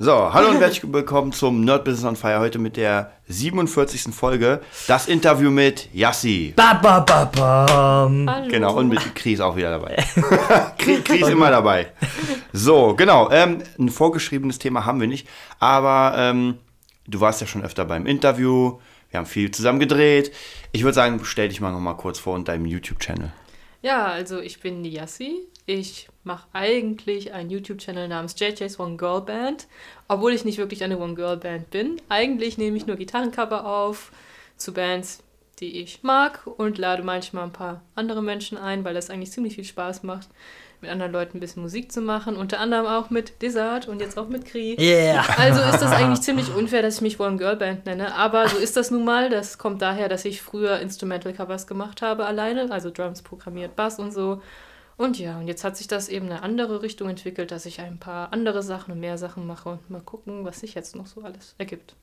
So, hallo und herzlich willkommen zum Nerd Business on Fire. Heute mit der 47. Folge. Das Interview mit Yassi. Ba, ba, ba, bam. Hallo. Genau, und mit Chris auch wieder dabei. Chris, Chris immer dabei. So, genau. Ähm, ein vorgeschriebenes Thema haben wir nicht. Aber ähm, du warst ja schon öfter beim Interview. Wir haben viel zusammen gedreht. Ich würde sagen, stell dich mal noch mal kurz vor und deinem YouTube-Channel. Ja, also ich bin die Yassi. Ich mache eigentlich einen YouTube-Channel namens JJ's One Girl Band, obwohl ich nicht wirklich eine One Girl Band bin. Eigentlich nehme ich nur Gitarrencover auf zu Bands, die ich mag und lade manchmal ein paar andere Menschen ein, weil das eigentlich ziemlich viel Spaß macht, mit anderen Leuten ein bisschen Musik zu machen. Unter anderem auch mit Desert und jetzt auch mit Kri. Yeah. Also ist das eigentlich ziemlich unfair, dass ich mich One Girl Band nenne. Aber so ist das nun mal. Das kommt daher, dass ich früher Instrumental Covers gemacht habe alleine, also Drums programmiert, Bass und so. Und ja, und jetzt hat sich das eben in eine andere Richtung entwickelt, dass ich ein paar andere Sachen und mehr Sachen mache und mal gucken, was sich jetzt noch so alles ergibt.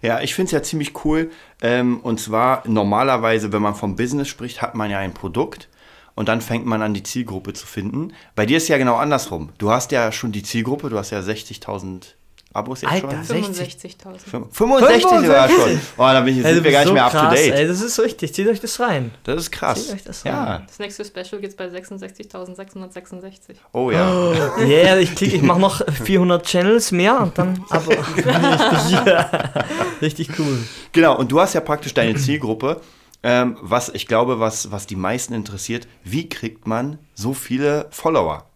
Ja, ich finde es ja ziemlich cool. Ähm, und zwar normalerweise, wenn man vom Business spricht, hat man ja ein Produkt und dann fängt man an, die Zielgruppe zu finden. Bei dir ist ja genau andersrum. Du hast ja schon die Zielgruppe, du hast ja 60.000 Abos jetzt Alter, schon. 60. 65.000. 65 sogar schon. 65. Oh, da bin ich, sind wir gar nicht mehr so up to date. Ey, das ist richtig. Zieht euch das rein. Das ist krass. Zieht euch das ja. rein. Das nächste Special geht's bei 66.666. Oh ja. Yeah, ich, klick, ich mache noch 400 Channels mehr und dann richtig, ja. richtig cool. Genau, und du hast ja praktisch deine Zielgruppe. Ähm, was ich glaube, was, was die meisten interessiert, wie kriegt man so viele Follower?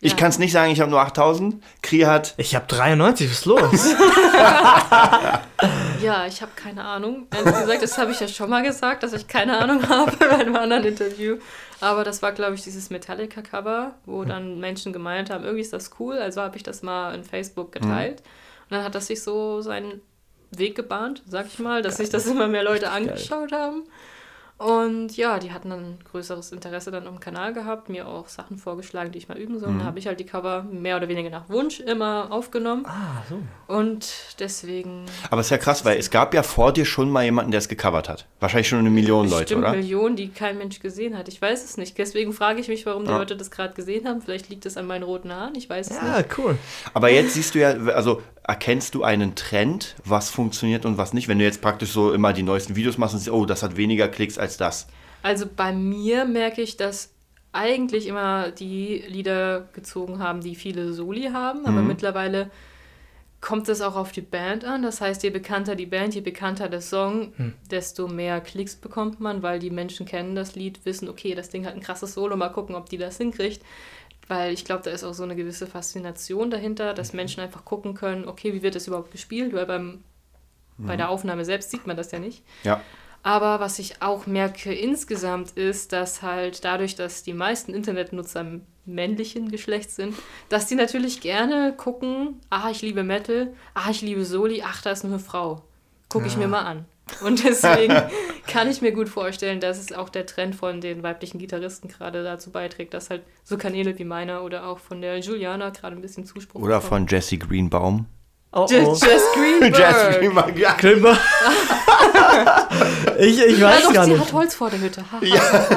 Ich Ja. kann es nicht sagen, ich habe nur 8000. Kri hat Ich habe 93, was ist los? Ja, ich habe keine Ahnung. Ehrlich gesagt, das habe ich ja schon mal gesagt, dass ich keine Ahnung habe bei einem anderen Interview. Aber das war, glaube ich, dieses Metallica-Cover, wo dann Menschen gemeint haben, irgendwie ist das cool. Also habe ich das mal in Facebook geteilt. Und dann hat das sich so seinen Weg gebahnt, sag ich mal, dass sich das immer mehr Leute angeschaut haben. Und ja, die hatten dann größeres Interesse dann am Kanal gehabt, mir auch Sachen vorgeschlagen, die ich mal üben soll. Dann habe ich halt die Cover mehr oder weniger nach Wunsch immer aufgenommen. ah, so. Und deswegen Aber es ist ja krass, weil es gab ja vor dir schon mal jemanden, der es gecovert hat. Wahrscheinlich schon eine Million Leute, Bestimmt oder? Millionen, die kein Mensch gesehen hat. Ich weiß es nicht. Deswegen frage ich mich, warum die Ja. Leute das gerade gesehen haben. Vielleicht liegt es an meinen roten Haaren. Ich weiß es Ja, nicht. cool. Aber jetzt siehst du ja, also erkennst du einen Trend, was funktioniert und was nicht, wenn du jetzt praktisch so immer die neuesten Videos machst und siehst, oh, das hat weniger Klicks als das. Also bei mir merke ich, dass eigentlich immer die Lieder gezogen haben, die viele Soli haben. Aber Mhm. mittlerweile kommt es auch auf die Band an. Das heißt, je bekannter die Band, je bekannter der Song, Hm. desto mehr Klicks bekommt man, weil die Menschen kennen das Lied, wissen, okay, das Ding hat ein krasses Solo, mal gucken, ob die das hinkriegt. Weil ich glaube, da ist auch so eine gewisse Faszination dahinter, dass Menschen einfach gucken können, okay, wie wird das überhaupt gespielt? Weil beim, bei der Aufnahme selbst sieht man das ja nicht. Ja. Aber was ich auch merke insgesamt ist, dass halt dadurch, dass die meisten Internetnutzer männlichen Geschlechts sind, dass die natürlich gerne gucken, ah, ich liebe Metal, ah, ich liebe Soli, ach, da ist nur eine Frau. Gucke ich mir mal an. Und deswegen kann ich mir gut vorstellen, dass es auch der Trend von den weiblichen Gitarristen gerade dazu beiträgt, dass halt so Kanäle wie meiner oder auch von der Juliana gerade ein bisschen Zuspruch Oder bekommen. von Jesse Greenbaum. Oh, oh. Jess Greenberg. Jesse Greenbaum, ja. Klimper. ich, ich Ja, weiß doch, gar sie nicht. hat Holz vor der Hütte. Ha.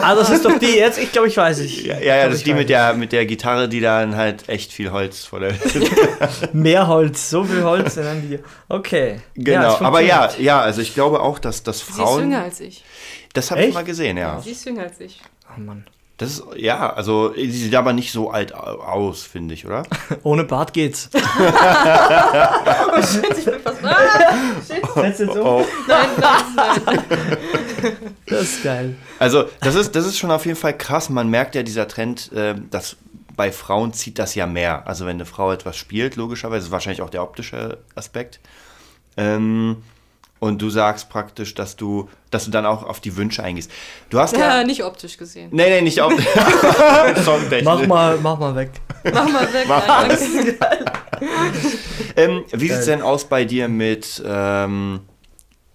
Ah, das ist doch die jetzt. Ich glaube, ich weiß es. Ja, ja, ja, das ist die mit der, mit der Gitarre, die dann halt echt viel Holz vor der es. Mehr Holz, so viel Holz. dann die. Okay. Genau, es aber ja, ja, also ich glaube auch, dass, dass Sie ist Frauen. jünger als ich. Das habe ich mal gesehen, ja. Sie ist jünger als ich. Oh Mann. Das ist, ja, also sie sieht aber nicht so alt au- aus, finde ich, oder? Ohne Bart geht's. Ich bin fast. Ah, shit. Setz jetzt um. Oh. Nein, nein, nein. Das ist geil. Also das ist, das ist schon auf jeden Fall krass. Man merkt ja dieser Trend, äh, dass bei Frauen zieht das ja mehr. Also wenn eine Frau etwas spielt, logischerweise, ist wahrscheinlich auch der optische Aspekt. Ähm, und du sagst praktisch, dass du, dass du dann auch auf die Wünsche eingehst. Du hast ja. Ja, nicht optisch gesehen. Nee, nee, nicht. Songtechnisch. Mach mal, mach mal weg. Mach mal weg. Mach nein, danke. Ähm, wie sieht's denn aus bei dir mit. Ähm,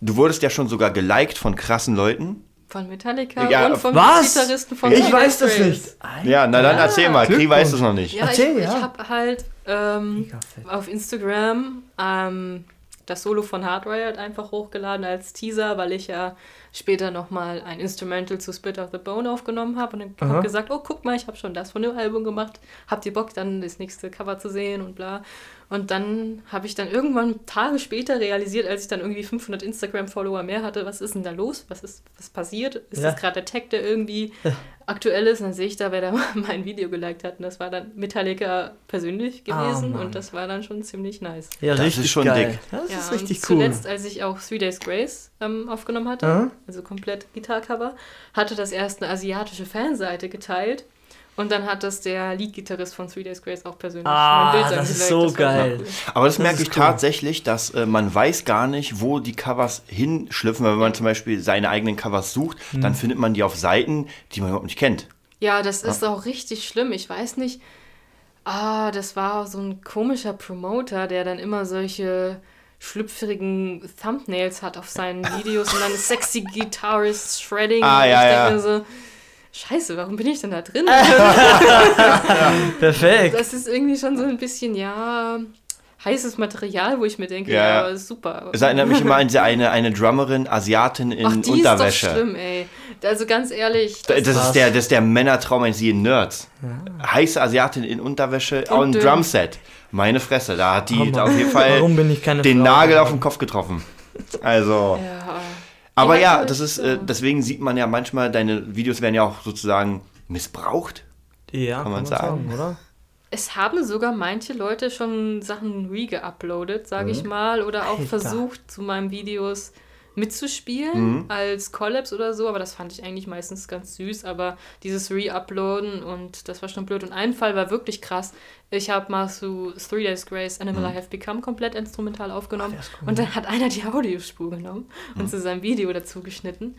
du wurdest ja schon sogar geliked von krassen Leuten. Von Metallica Ja, und vom was? Gitarristen von Ich weiß das nicht. Ja, na dann erzähl mal. Kri weiß es noch nicht. Ja, Erzähl, ich, ja. ich habe halt ähm, auf Instagram ähm, das Solo von Hardwired einfach hochgeladen als Teaser, weil ich ja später nochmal ein Instrumental zu Spit of the Bone aufgenommen habe und habe gesagt, oh guck mal, ich habe schon das von dem Album gemacht, habt ihr Bock dann das nächste Cover zu sehen und bla. Und dann habe ich dann irgendwann Tage später realisiert, als ich dann irgendwie 500 Instagram-Follower mehr hatte, was ist denn da los? Was ist was passiert? Ist Ja. das gerade der Tag, der irgendwie aktuell ist? Und dann sehe ich da, wer da mein Video geliked hat. Und das war dann Metallica persönlich gewesen. Mann. und das war dann schon ziemlich nice. Ja, Das richtig ist schon geil. dick. Das Ja, ist und richtig cool. zuletzt, als ich auch Three Days Grace ähm, aufgenommen hatte, Mhm. also komplett Gitarcover, hatte das erst eine asiatische Fanseite geteilt. Und dann hat das der Lead-Gitarrist von Three Days Grace auch persönlich Ah, mein Bild das ist so war geil. cool. Aber das, Das merke ich cool. tatsächlich, dass äh, man weiß gar nicht, wo die Covers hinschlüpfen. Wenn man zum Beispiel seine eigenen Covers sucht, Hm. dann findet man die auf Seiten, die man überhaupt nicht kennt. Ja, das ist auch richtig schlimm. Ich weiß nicht. Ah, das war so ein komischer Promoter, der dann immer solche schlüpfrigen Thumbnails hat auf seinen Videos und dann sexy Guitarist Shredding. Ah, und ja, ich ja. denke so, Scheiße, warum bin ich denn da drin? Perfekt. Das ist irgendwie schon so ein bisschen, ja, heißes Material, wo ich mir denke, Ja, ja, ja. super. Es erinnert mich immer an diese eine, eine Drummerin, Asiatin in Ach, die Unterwäsche. ist doch schlimm, ey. Also ganz ehrlich, Das, das, ist der, das ist der Männertraum eines jeden Nerds. Heiße Asiatin in Unterwäsche, auch ein. Drumset. Meine Fresse, da hat die Aber auf jeden Fall Warum bin ich keine den Frau? Nagel auf den Kopf getroffen. Also. ja, Aber Ja, ja, das ist, äh, deswegen sieht man ja manchmal, deine Videos werden ja auch sozusagen missbraucht. Ja, kann, man man sagen. sagen, oder? Es haben sogar manche Leute schon Sachen re-geuploadet, sage ich mal, oder auch Mhm. Alter. versucht, zu meinen Videos mitzuspielen Mhm. als Collabs oder so, aber das fand ich eigentlich meistens ganz süß, aber dieses Re-Uploaden und das war schon blöd. Und ein Fall war wirklich krass. Ich habe mal zu Three Days Grace Animal I Have Become komplett instrumental aufgenommen Mhm. Ist cool. und dann hat einer die Audiospur genommen Mhm. und zu seinem Video dazu geschnitten.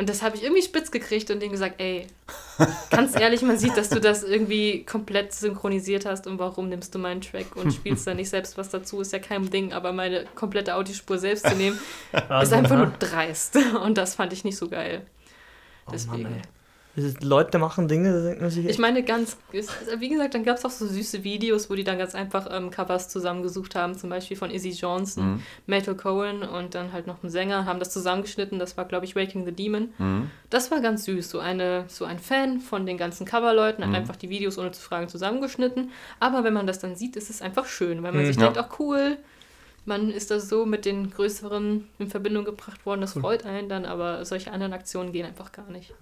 Und das habe ich irgendwie spitz gekriegt und denen gesagt, ey, ganz ehrlich, man sieht, dass du das irgendwie komplett synchronisiert hast und warum nimmst du meinen Track und spielst da nicht selbst was dazu, ist ja kein Ding, aber meine komplette Audiospur selbst zu nehmen, ist einfach nur dreist. Und das fand ich nicht so geil. Oh Deswegen. Mann, ey. Diese Leute machen Dinge, da denkt man sich. Ich meine, ganz, wie gesagt, dann gab es auch so süße Videos, wo die dann ganz einfach ähm, Covers zusammengesucht haben, zum Beispiel von Izzy Johnson, Mhm. Metal Cohen und dann halt noch ein Sänger, haben das zusammengeschnitten. Das war, glaube ich, Waking the Demon. Mhm. Das war ganz süß. So, eine, so ein Fan von den ganzen Coverleuten Mhm. hat einfach die Videos ohne zu fragen zusammengeschnitten. Aber wenn man das dann sieht, ist es einfach schön, weil man Mhm. sich Ja. denkt, ach cool, man ist da so mit den größeren in Verbindung gebracht worden, das freut einen dann, aber solche anderen Aktionen gehen einfach gar nicht.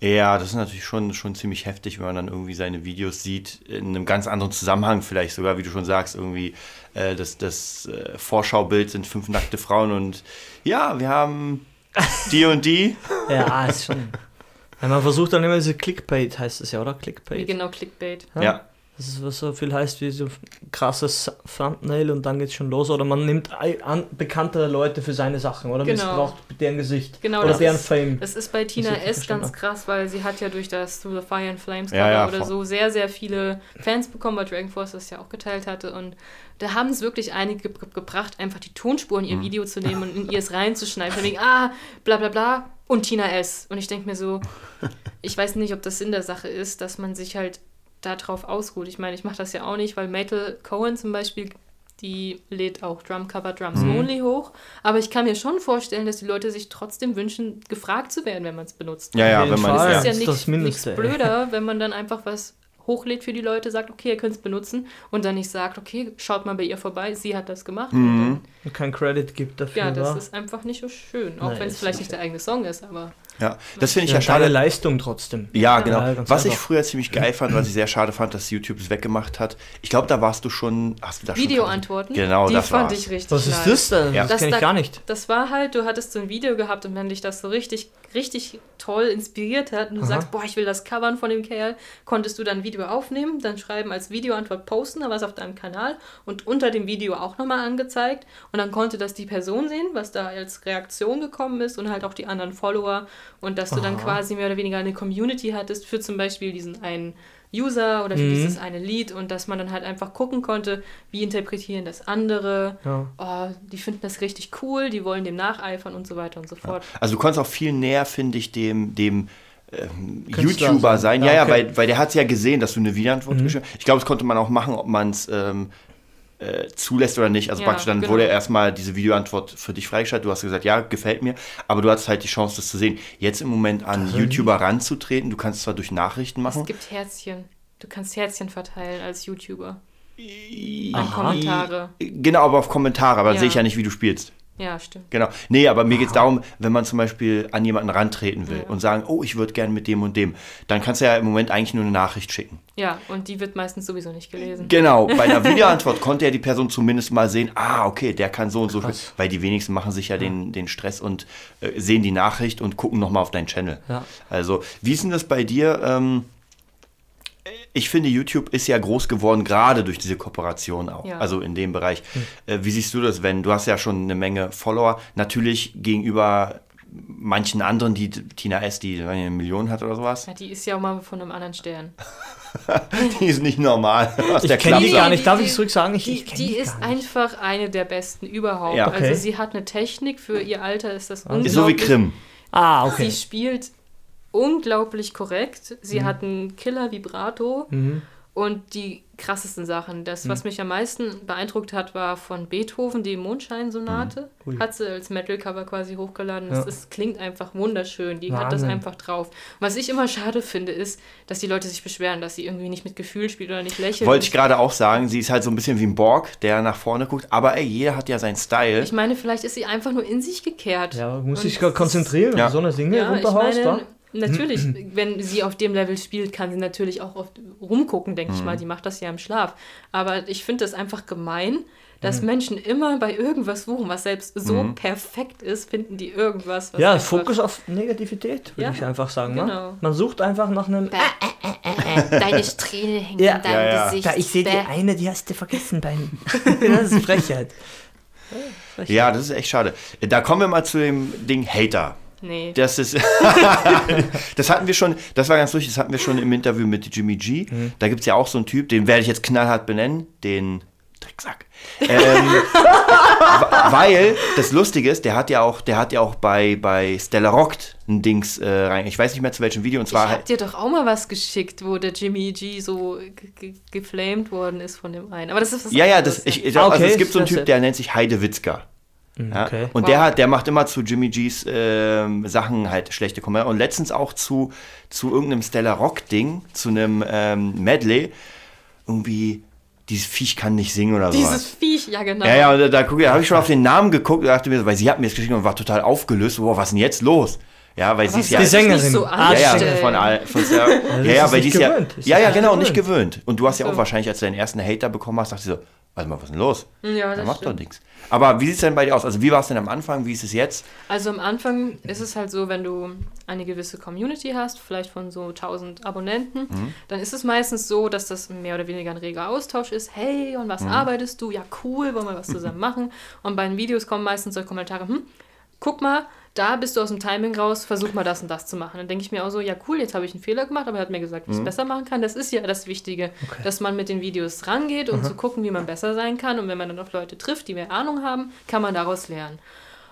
Ja, das ist natürlich schon, schon ziemlich heftig, wenn man dann irgendwie seine Videos sieht, in einem ganz anderen Zusammenhang vielleicht sogar, wie du schon sagst, irgendwie äh, das, das äh, Vorschaubild sind fünf nackte Frauen und ja, wir haben die und die. Ja, ist schon. Ja, man versucht dann immer diese Clickbait, heißt es ja, oder? Wie Clickbait. genau Clickbait. Ja. Das ist, was so viel heißt wie so krasses Thumbnail und dann geht's schon los. Oder man nimmt an, bekannte Leute für seine Sachen oder Genau. missbraucht deren Gesicht. Genau, oder das deren ist- Fame. Das ist bei Tina S. ganz krass, weil sie hat ja durch das Through the Fire and Flames Cover Ja, ja, oder so sehr, sehr viele Fans bekommen, weil Dragon Force das ja auch geteilt hatte. Und da haben es wirklich einige ge gebracht, einfach die Tonspur in ihr Mhm. Video zu nehmen und in ihr es reinzuschneiden. Von wegen, ah, bla bla bla und Tina S. Und ich denke mir so, ich weiß nicht, ob das Sinn der Sache ist, dass man sich halt darauf ausruht. Ich meine, ich mache das ja auch nicht, weil Metal Cohen zum Beispiel, die lädt auch Drumcover Drums Mhm. Only hoch. Aber ich kann mir schon vorstellen, dass die Leute sich trotzdem wünschen, gefragt zu werden, wenn man es benutzt. Ja, ja, wenn man. Es ja. ist ja das ist nichts, das Mindeste, nichts blöder, wenn man dann einfach was hochlädt für die Leute, sagt, okay, ihr könnt es benutzen und dann nicht sagt, okay, schaut mal bei ihr vorbei, sie hat das gemacht. Und Mhm. Und kein Credit gibt dann, dafür. ja, das wa? ist einfach nicht so schön. Auch wenn es vielleicht nicht der eigene Song ist, aber ja. Das finde ich ja, ja schade. schade Leistung trotzdem. Ja, genau. Ja, was ich früher ziemlich geil fand, was ich sehr schade fand, dass YouTube es weggemacht hat. Ich glaube, da warst du schon. Hast du da schon Videoantworten, Genau, die das fand war's. ich richtig Was ist das denn? Ja. Das, Das kenne ich da- gar nicht. Das war halt, du hattest so ein Video gehabt und wenn dich das so richtig, richtig toll inspiriert hat und du Aha. sagst, boah, ich will das covern von dem Kerl, konntest du dann ein Video aufnehmen, dann schreiben als Videoantwort posten, dann war es auf deinem Kanal und unter dem Video auch nochmal angezeigt und dann konnte das die Person sehen, was da als Reaktion gekommen ist und halt auch die anderen Follower und dass du dann Aha. quasi mehr oder weniger eine Community hattest für zum Beispiel diesen einen User oder für Mhm. dieses eine Lied und dass man dann halt einfach gucken konnte, wie interpretieren das andere, Ja. oh, die finden das richtig cool, die wollen dem nacheifern und so weiter und so fort. Also du konntest auch viel näher, finde ich, dem, dem ähm, YouTuber sein. Ja, Ja, ja, okay. weil, weil der hat ja gesehen, dass du eine Wiederantwort Mhm. geschrieben hast. Ich glaube, das konnte man auch machen, ob man es ähm, äh, zulässt oder nicht. Also Ja, praktisch dann genau. wurde erstmal diese Videoantwort für dich freigeschaltet. Du hast gesagt, ja, gefällt mir, aber du hattest halt die Chance, das zu sehen. Jetzt im Moment an YouTuber ranzutreten, du kannst zwar durch Nachrichten machen. Es gibt Herzchen. Du kannst Herzchen verteilen als YouTuber. An Kommentare. Genau, aber auf Kommentare, aber dann Ja. sehe ich ja nicht, wie du spielst. Ja, stimmt. Genau. Nee, aber mir geht es darum, wenn man zum Beispiel an jemanden rantreten will Ja. und sagen, oh, ich würde gerne mit dem und dem, dann kannst du ja im Moment eigentlich nur eine Nachricht schicken. Ja, und die wird meistens sowieso nicht gelesen. Genau, bei einer Videoantwort konnte ja die Person zumindest mal sehen, ah, okay, der kann so und so. Krass. Weil die wenigsten machen sich ja den, den Stress und äh, sehen die Nachricht und gucken nochmal auf deinen Channel. Ja. Also, wie ist denn das bei dir? Ähm, ich finde, YouTube ist ja groß geworden, gerade durch diese Kooperation auch. Ja. Also in dem Bereich. Äh, wie siehst du das, wenn du hast ja schon eine Menge Follower, natürlich gegenüber manchen anderen, die Tina S., die eine Million hat oder sowas, Ja, die ist ja auch mal von einem anderen Stern. die ist nicht normal. Was Ich kenne die gar nicht. Darf Die- ich zurück sagen? Ich, Die, ich kenn die ist einfach eine der besten überhaupt. Ja. Okay. Also sie hat eine Technik, für ihr Alter ist das Ist so wie unglaublich. Krim. Ah, Sie okay. spielt unglaublich korrekt. Mhm. Sie hat einen Killer-Vibrato Mhm. und die krassesten Sachen. Das, was mich am meisten beeindruckt hat, war von Beethoven die Mondscheinsonate. Ui. Hat sie als Metal-Cover quasi hochgeladen. Ja. Das, klingt einfach wunderschön. Die hat das Wahnsinn. einfach drauf. Was ich immer schade finde, ist, dass die Leute sich beschweren, dass sie irgendwie nicht mit Gefühl spielt oder nicht lächelt. Wollte ich gerade auch sagen, sie ist halt so ein bisschen wie ein Borg, der nach vorne guckt. Aber ey, jeder hat ja seinen Style. Ich meine, vielleicht ist sie einfach nur in sich gekehrt. Ja, muss sich konzentrieren, wenn Ja. du so eine Dinge Ja, ich runterhaust. meine, da. Natürlich, wenn sie auf dem Level spielt, kann sie natürlich auch oft rumgucken, denke Mhm. ich mal. Die macht das ja im Schlaf. Aber ich finde das einfach gemein, Mhm. dass Menschen immer bei irgendwas suchen, was selbst so perfekt ist, finden die irgendwas. Was Ja, Fokus auf Negativität, würde Ja, ich einfach sagen. Ne? genau. Man sucht einfach nach einem. Deine Strähne hängen Ja. in deinem Ja, ja. Gesicht. Da, ich sehe die eine, die hast du vergessen beim. das ist Frechheit. Ja, das ist echt schade. Da kommen wir mal zu dem Ding Hater. Nee. Das ist. das hatten wir schon, das war ganz lustig, das hatten wir schon im Interview mit Jimmy G. Da gibt es ja auch so einen Typ, den werde ich jetzt knallhart benennen, den Drecksack. Ähm, weil das Lustige ist, der hat ja auch, der hat ja auch bei, bei Stella Rockt ein Dings äh, rein. Ich weiß nicht mehr zu welchem Video, und Ich zwar hab halt. dir doch auch mal was geschickt, wo der Jimmy G so ge- ge- geflamed worden ist von dem einen. Aber das ist was Ja, ja, das, ich, ich, also okay, es gibt so einen das- Typ, der nennt sich Heide Ja? Okay. Und Wow. der hat, der macht immer zu Jimmy G's ähm, Sachen halt schlechte Kommentare. Und letztens auch zu, zu irgendeinem Stella Rock-Ding, zu einem ähm, Medley, irgendwie, dieses Viech kann nicht singen oder Dieses sowas. Viech, ja genau. Ja, ja, und da, da, da habe ich schon auf den Namen geguckt und dachte mir, so, weil sie hat mir das geschickt und war total aufgelöst. Wow, was ist denn jetzt los? Ja, weil sie ist ja. Die Sängerin. Nicht so Ja, ja, von, all, von ja, ja, es weil die nicht ist ja, ja, ja, genau, nicht gewöhnt. Und du hast ja auch So. wahrscheinlich, als du deinen ersten Hater bekommen hast, dachte ich so, warte mal, was ist denn los? Ja, Da das macht doch stimmt. nichts. Aber wie sieht es denn bei dir aus? Also wie war es denn am Anfang? Wie ist es jetzt? Also am Anfang ist es halt so, wenn du eine gewisse Community hast, vielleicht von so 1000 Abonnenten, Mhm. dann ist es meistens so, dass das mehr oder weniger ein reger Austausch ist. Hey, und Mhm. was arbeitest du? Ja, cool, wollen wir was zusammen machen? Und bei den Videos kommen meistens solche Kommentare, hm, guck mal, da bist du aus dem Timing raus, versuch mal das und das zu machen. Dann denke ich mir auch so, ja cool, jetzt habe ich einen Fehler gemacht, aber er hat mir gesagt, wie ich es besser machen kann. Das ist ja das Wichtige, dass man mit den Videos rangeht und zu gucken, wie man besser sein kann. Und wenn man dann auf Leute trifft, die mehr Ahnung haben, kann man daraus lernen.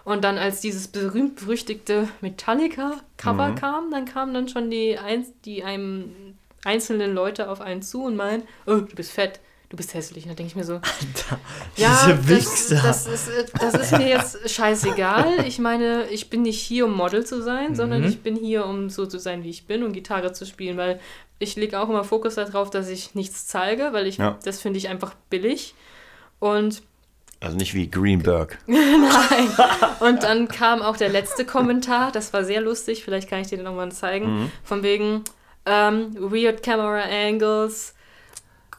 Und dann, als dieses berühmt-berüchtigte Metallica-Cover kam, dann kamen dann schon die, Einz die einem einzelnen Leute auf einen zu und meinen, oh, du bist fett, du bist hässlich. Und dann denke ich mir so, ja, Diese das, Wichser. das, ist, das ist mir jetzt scheißegal. Ich meine, ich bin nicht hier, um Model zu sein, sondern Mhm. ich bin hier, um so zu sein, wie ich bin und Gitarre zu spielen, weil ich lege auch immer Fokus darauf, dass ich nichts zeige, weil ich Ja. das finde ich einfach billig. Und Also nicht wie Greenberg. Nein. Und dann kam auch der letzte Kommentar, das war sehr lustig, vielleicht kann ich dir den nochmal zeigen, von wegen ähm, Weird Camera Angles,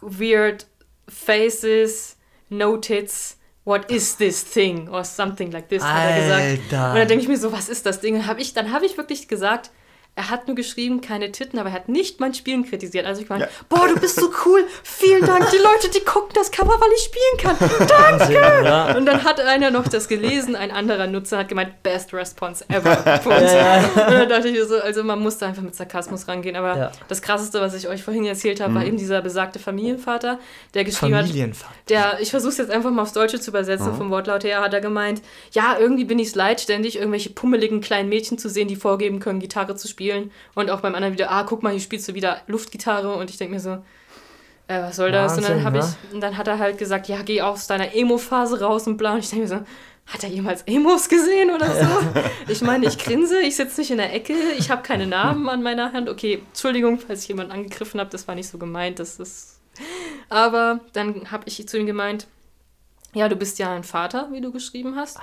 Weird Faces, No Tits, What is this thing? Or something like this, hat er gesagt. Alter. Und dann denke ich mir so, was ist das Ding? Hab ich, dann habe ich wirklich gesagt, er hat nur geschrieben, keine Titten, aber er hat nicht mein Spielen kritisiert. Also ich meine, Ja. boah, du bist so cool, vielen Dank. Die Leute, die gucken das Cover, weil ich spielen kann. Danke. Ja. Und dann hat einer noch das gelesen, ein anderer Nutzer hat gemeint, best response ever. Punkt. Ja, Und dann dachte ich mir so, also man muss da einfach mit Sarkasmus rangehen. Aber das krasseste, was ich euch vorhin erzählt habe, war eben dieser besagte Familienvater, der geschrieben hat, Familienvater. der, ich versuche es jetzt einfach mal aufs Deutsche zu übersetzen, vom Wortlaut her, hat er gemeint, ja, irgendwie bin ich es leid, ständig irgendwelche pummeligen kleinen Mädchen zu sehen, die vorgeben können, Gitarre zu spielen. Und auch beim anderen wieder, ah, guck mal, hier spielst du wieder Luftgitarre. Und ich denke mir so, äh, was soll das? und dann, Wahnsinn, hab ne? ich, und dann hat er halt gesagt, ja, geh aus deiner Emo-Phase raus und bla. Und ich denke mir so, hat er jemals Emos gesehen oder so? Ich meine, ich grinse, ich sitze nicht in der Ecke, ich habe keine Narben an meiner Hand. Okay, Entschuldigung, falls ich jemanden angegriffen habe, das war nicht so gemeint, das ist Aber dann habe ich zu ihm gemeint, ja, du bist ja ein Vater, wie du geschrieben hast.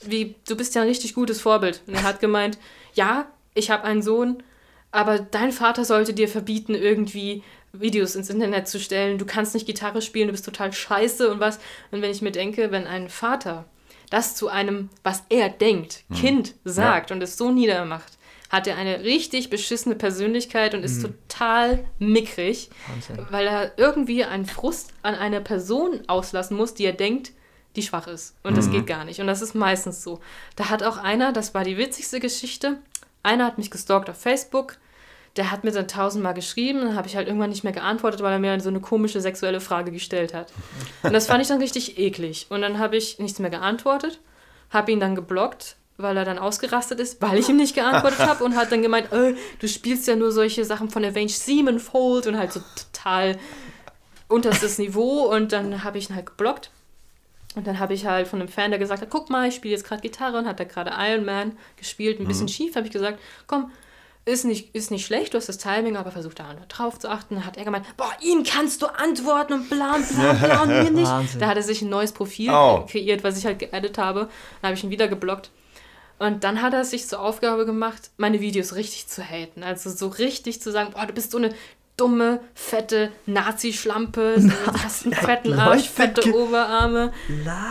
Wie, du bist ja ein richtig gutes Vorbild. Und er hat gemeint, ja, ich habe einen Sohn, aber dein Vater sollte dir verbieten, irgendwie Videos ins Internet zu stellen. Du kannst nicht Gitarre spielen, du bist total scheiße und was. Und wenn ich mir denke, wenn ein Vater das zu einem, was er denkt, Kind sagt und es so niedermacht, hat er eine richtig beschissene Persönlichkeit und ist total mickrig, Wahnsinn. weil er irgendwie einen Frust an einer Person auslassen muss, die er denkt, die schwach ist. Und das geht gar nicht. Und das ist meistens so. Da hat auch einer, das war die witzigste Geschichte, einer hat mich gestalkt auf Facebook, der hat mir dann tausendmal geschrieben, dann habe ich halt irgendwann nicht mehr geantwortet, weil er mir so eine komische sexuelle Frage gestellt hat. Und das fand ich dann richtig eklig. Und dann habe ich nichts mehr geantwortet, habe ihn dann geblockt, weil er dann ausgerastet ist, weil ich ihm nicht geantwortet habe und hat dann gemeint, äh, du spielst ja nur solche Sachen von Avenged Sevenfold und halt so total unterstes Niveau und dann habe ich ihn halt geblockt. Und dann habe ich halt von einem Fan, der gesagt hat, guck mal, ich spiele jetzt gerade Gitarre und hat da gerade Iron Man gespielt, ein bisschen schief, habe ich gesagt, komm, ist nicht, ist nicht schlecht, du hast das Timing, aber versuch da drauf zu achten. Dann hat er gemeint, boah, ihm kannst du antworten und bla und bla und bla und mir nicht. Wahnsinn. Da hat er sich ein neues Profil Oh. kreiert, was ich halt geedit habe. Dann habe ich ihn wieder geblockt. Und dann hat er es sich zur Aufgabe gemacht, meine Videos richtig zu haten. Also so richtig zu sagen, boah, du bist so eine dumme, fette Nazi-Schlampe, du hast einen fetten Leute, Arsch, fette Oberarme,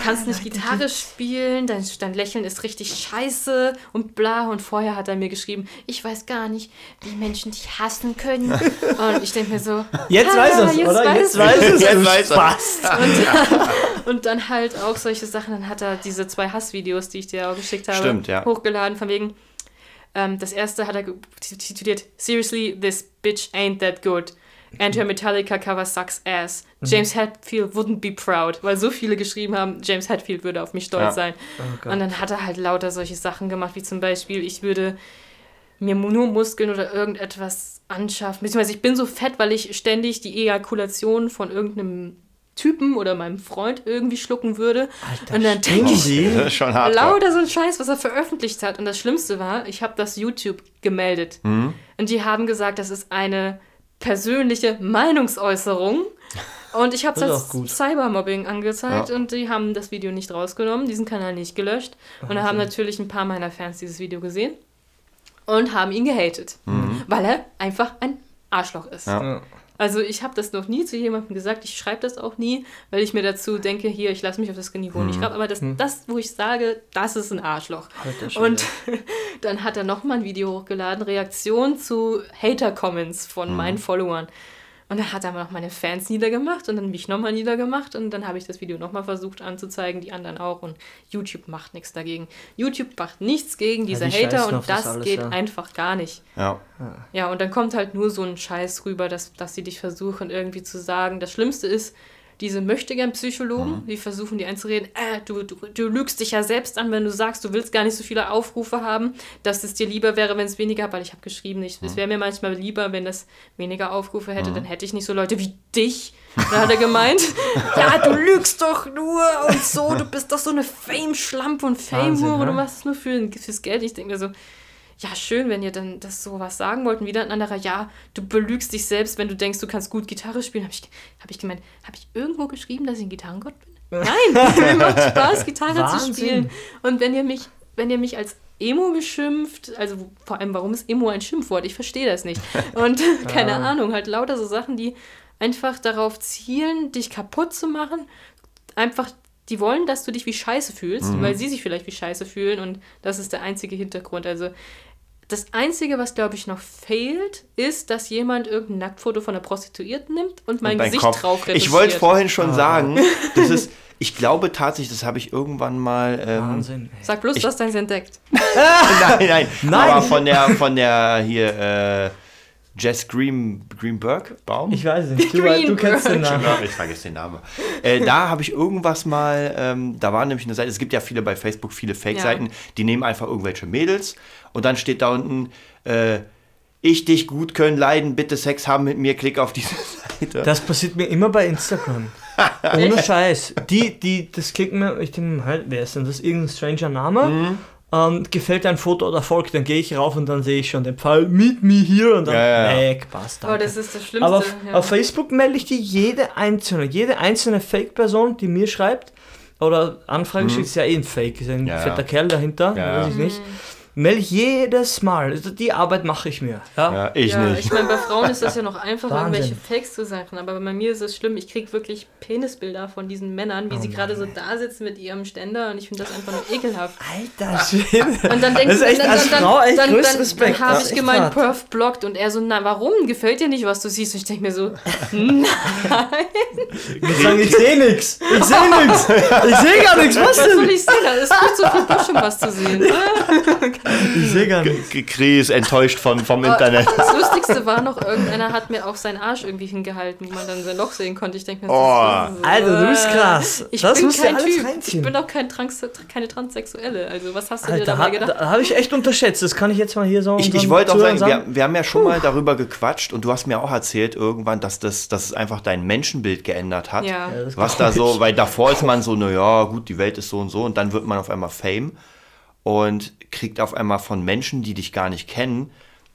kannst nicht Leute, Gitarre spielen, dein, dein Lächeln ist richtig scheiße und bla. Und vorher hat er mir geschrieben, ich weiß gar nicht, wie Menschen dich hassen können. und ich denke mir so, Jetzt "Ah, weiß er es, jetzt oder? weiß Jetzt ich's." weiß es. Jetzt weiß er. Passt. Und dann halt auch solche Sachen. Dann hat er diese zwei Hassvideos, die ich dir auch geschickt habe, Stimmt, ja. hochgeladen, von wegen. Ähm, das erste hat er tituliert: Seriously, this bitch ain't that good. And her Metallica cover sucks ass. Mhm. James Hetfield wouldn't be proud. Weil so viele geschrieben haben, James Hetfield würde auf mich stolz Ja. sein. Oh. Und dann hat er halt lauter solche Sachen gemacht, wie zum Beispiel, ich würde mir nur Muskeln oder irgendetwas anschaffen. Beziehungsweise ich bin so fett, weil ich ständig die Ejakulation von irgendeinem Typen oder meinem Freund irgendwie schlucken würde. Alter, und dann denke ich, stimmt. Das ist schon hart. lauter so ein Scheiß, was er veröffentlicht hat. Und das Schlimmste war, ich habe das YouTube gemeldet. Mhm. Und die haben gesagt, das ist eine persönliche Meinungsäußerung. Und ich habe Das ist das auch gut. Cybermobbing angezeigt Ja. und die haben das Video nicht rausgenommen, diesen Kanal nicht gelöscht. Und da haben natürlich ein paar meiner Fans dieses Video gesehen und haben ihn gehatet, weil er einfach ein Arschloch ist. Ja. Also ich habe das noch nie zu jemandem gesagt, ich schreibe das auch nie, weil ich mir dazu denke, hier, ich lasse mich auf das Niveau nicht rauf. Aber das, das, wo ich sage, das ist ein Arschloch. Und dann hat er nochmal ein Video hochgeladen, Reaktion zu Hater-Comments von meinen Followern. Und dann hat er noch meine Fans niedergemacht und dann mich nochmal niedergemacht und dann habe ich das Video nochmal versucht anzuzeigen, die anderen auch. Und YouTube macht nichts dagegen. YouTube macht nichts gegen diese die Hater und das alles, geht ja. einfach gar nicht. Ja. Ja, und dann kommt halt nur so ein Scheiß rüber, dass, dass sie dich versuchen irgendwie zu sagen. Das Schlimmste ist, diese Möchtegern-Psychologen, die versuchen dir einzureden, äh, du, du, du lügst dich ja selbst an, wenn du sagst, du willst gar nicht so viele Aufrufe haben, dass es dir lieber wäre, wenn es weniger, weil ich habe geschrieben, ich, es wäre mir manchmal lieber, wenn es weniger Aufrufe hätte, dann hätte ich nicht so Leute wie dich. Da hat er gemeint, ja, du lügst doch nur und so, du bist doch so eine Fame-Schlampe und Fame-Hure, du ne? machst es nur für, fürs Geld. Ich denke mir so, ja, schön, wenn ihr dann das sowas sagen wollt. Und wieder ein anderer, ja, du belügst dich selbst, wenn du denkst, du kannst gut Gitarre spielen. Habe ich, hab ich gemeint, habe ich irgendwo geschrieben, dass ich ein Gitarrengott bin? Nein, mir macht Spaß, Gitarre zu Wahnsinn. spielen. Und wenn ihr mich, wenn ihr mich als Emo beschimpft, also vor allem, warum ist Emo ein Schimpfwort? Ich verstehe das nicht. Und keine Ahnung, halt lauter so Sachen, die einfach darauf zielen, dich kaputt zu machen. Einfach, die wollen, dass du dich wie Scheiße fühlst, weil sie sich vielleicht wie Scheiße fühlen und das ist der einzige Hintergrund. Also das Einzige, was, glaube ich, noch fehlt, ist, dass jemand irgendein Nacktfoto von einer Prostituierten nimmt und mein Und Gesicht Kopf. drauf retuschiert. Ich wollte vorhin schon sagen, das ist, ich glaube tatsächlich, das habe ich irgendwann mal. Ähm, Wahnsinn. ey. Sag bloß, du hast deins entdeckt. nein, nein, Nein. Aber von der, von der hier, äh, Jess Green, Greenberg, Baum? Ich weiß nicht. Du, du kennst den Namen. Ja, ich vergesse den Namen. Äh, da habe ich irgendwas mal, ähm, da war nämlich eine Seite, es gibt ja viele bei Facebook, viele Fake-Seiten, die nehmen einfach irgendwelche Mädels und dann steht da unten, äh, ich dich gut können leiden, bitte Sex haben mit mir, klick auf diese Seite. Das passiert mir immer bei Instagram. Ohne Scheiß. Die, die, das klicken mir, ich denke, mir, halt, wer ist denn das? Irgendein stranger Name? ähm, gefällt ein Foto oder folgt, dann gehe ich rauf und dann sehe ich schon den Pfeil, meet me here und dann Ja, ja, ja. weg, passt. Aber das ist das Schlimmste. Aber auf, ja. auf Facebook melde ich dir jede einzelne, jede einzelne Fake-Person, die mir schreibt oder Anfragen schickt, ist ja eh ein Fake, ist ein Mhm. Ja, fetter ja. Kerl dahinter, Ja, weiß ja. ich nicht. Melde ich jedes Mal. Also Die Arbeit mache ich mir. Ja? Ja, ich ja, nicht. ich meine, bei Frauen ist das ja noch einfach, Wahnsinn. irgendwelche Fakes zu sagen. Aber bei mir ist es schlimm, ich kriege wirklich Penisbilder von diesen Männern, wie Oh sie gerade so da sitzen mit ihrem Ständer und ich finde das einfach nur ekelhaft. Alter Schwede. Und dann denke Das ist echt dann, als dann, Frau echt dann, dann, Respekt. Dann habe ich gemeint, hart. Perf blockt und er so, na warum? Gefällt dir nicht, was du siehst? Und ich denke mir so, nein. Ich ich sehe nichts. Ich sehe nichts. Ich sehe gar nichts. Was Was soll denn? ich sehen? Da ist viel zu viel Böschung was zu sehen. Ich sehe gar nichts. Chris ist enttäuscht von, vom Internet. Das Lustigste war noch, irgendeiner hat mir auch seinen Arsch irgendwie hingehalten, wo man dann sein Loch sehen konnte. Ich denke mir, so, Oh. so, Alter, du bist äh, krass. Ich Das bin kein Typ. reinziehen. Ich bin auch kein Trans keine Transsexuelle. Also was hast du dir Alter, dabei ha, gedacht? da habe ich echt unterschätzt. Das kann ich jetzt mal hier so Ich, ich wollte auch Zuhörern sagen, wir, wir haben ja schon mal darüber gequatscht und du hast mir auch erzählt irgendwann, dass das, dass es einfach dein Menschenbild geändert hat. Ja. Ja, das Was da so, weil davor ist man so, naja, gut, die Welt ist so und so und dann wird man auf einmal Fame und kriegt auf einmal von Menschen, die dich gar nicht kennen,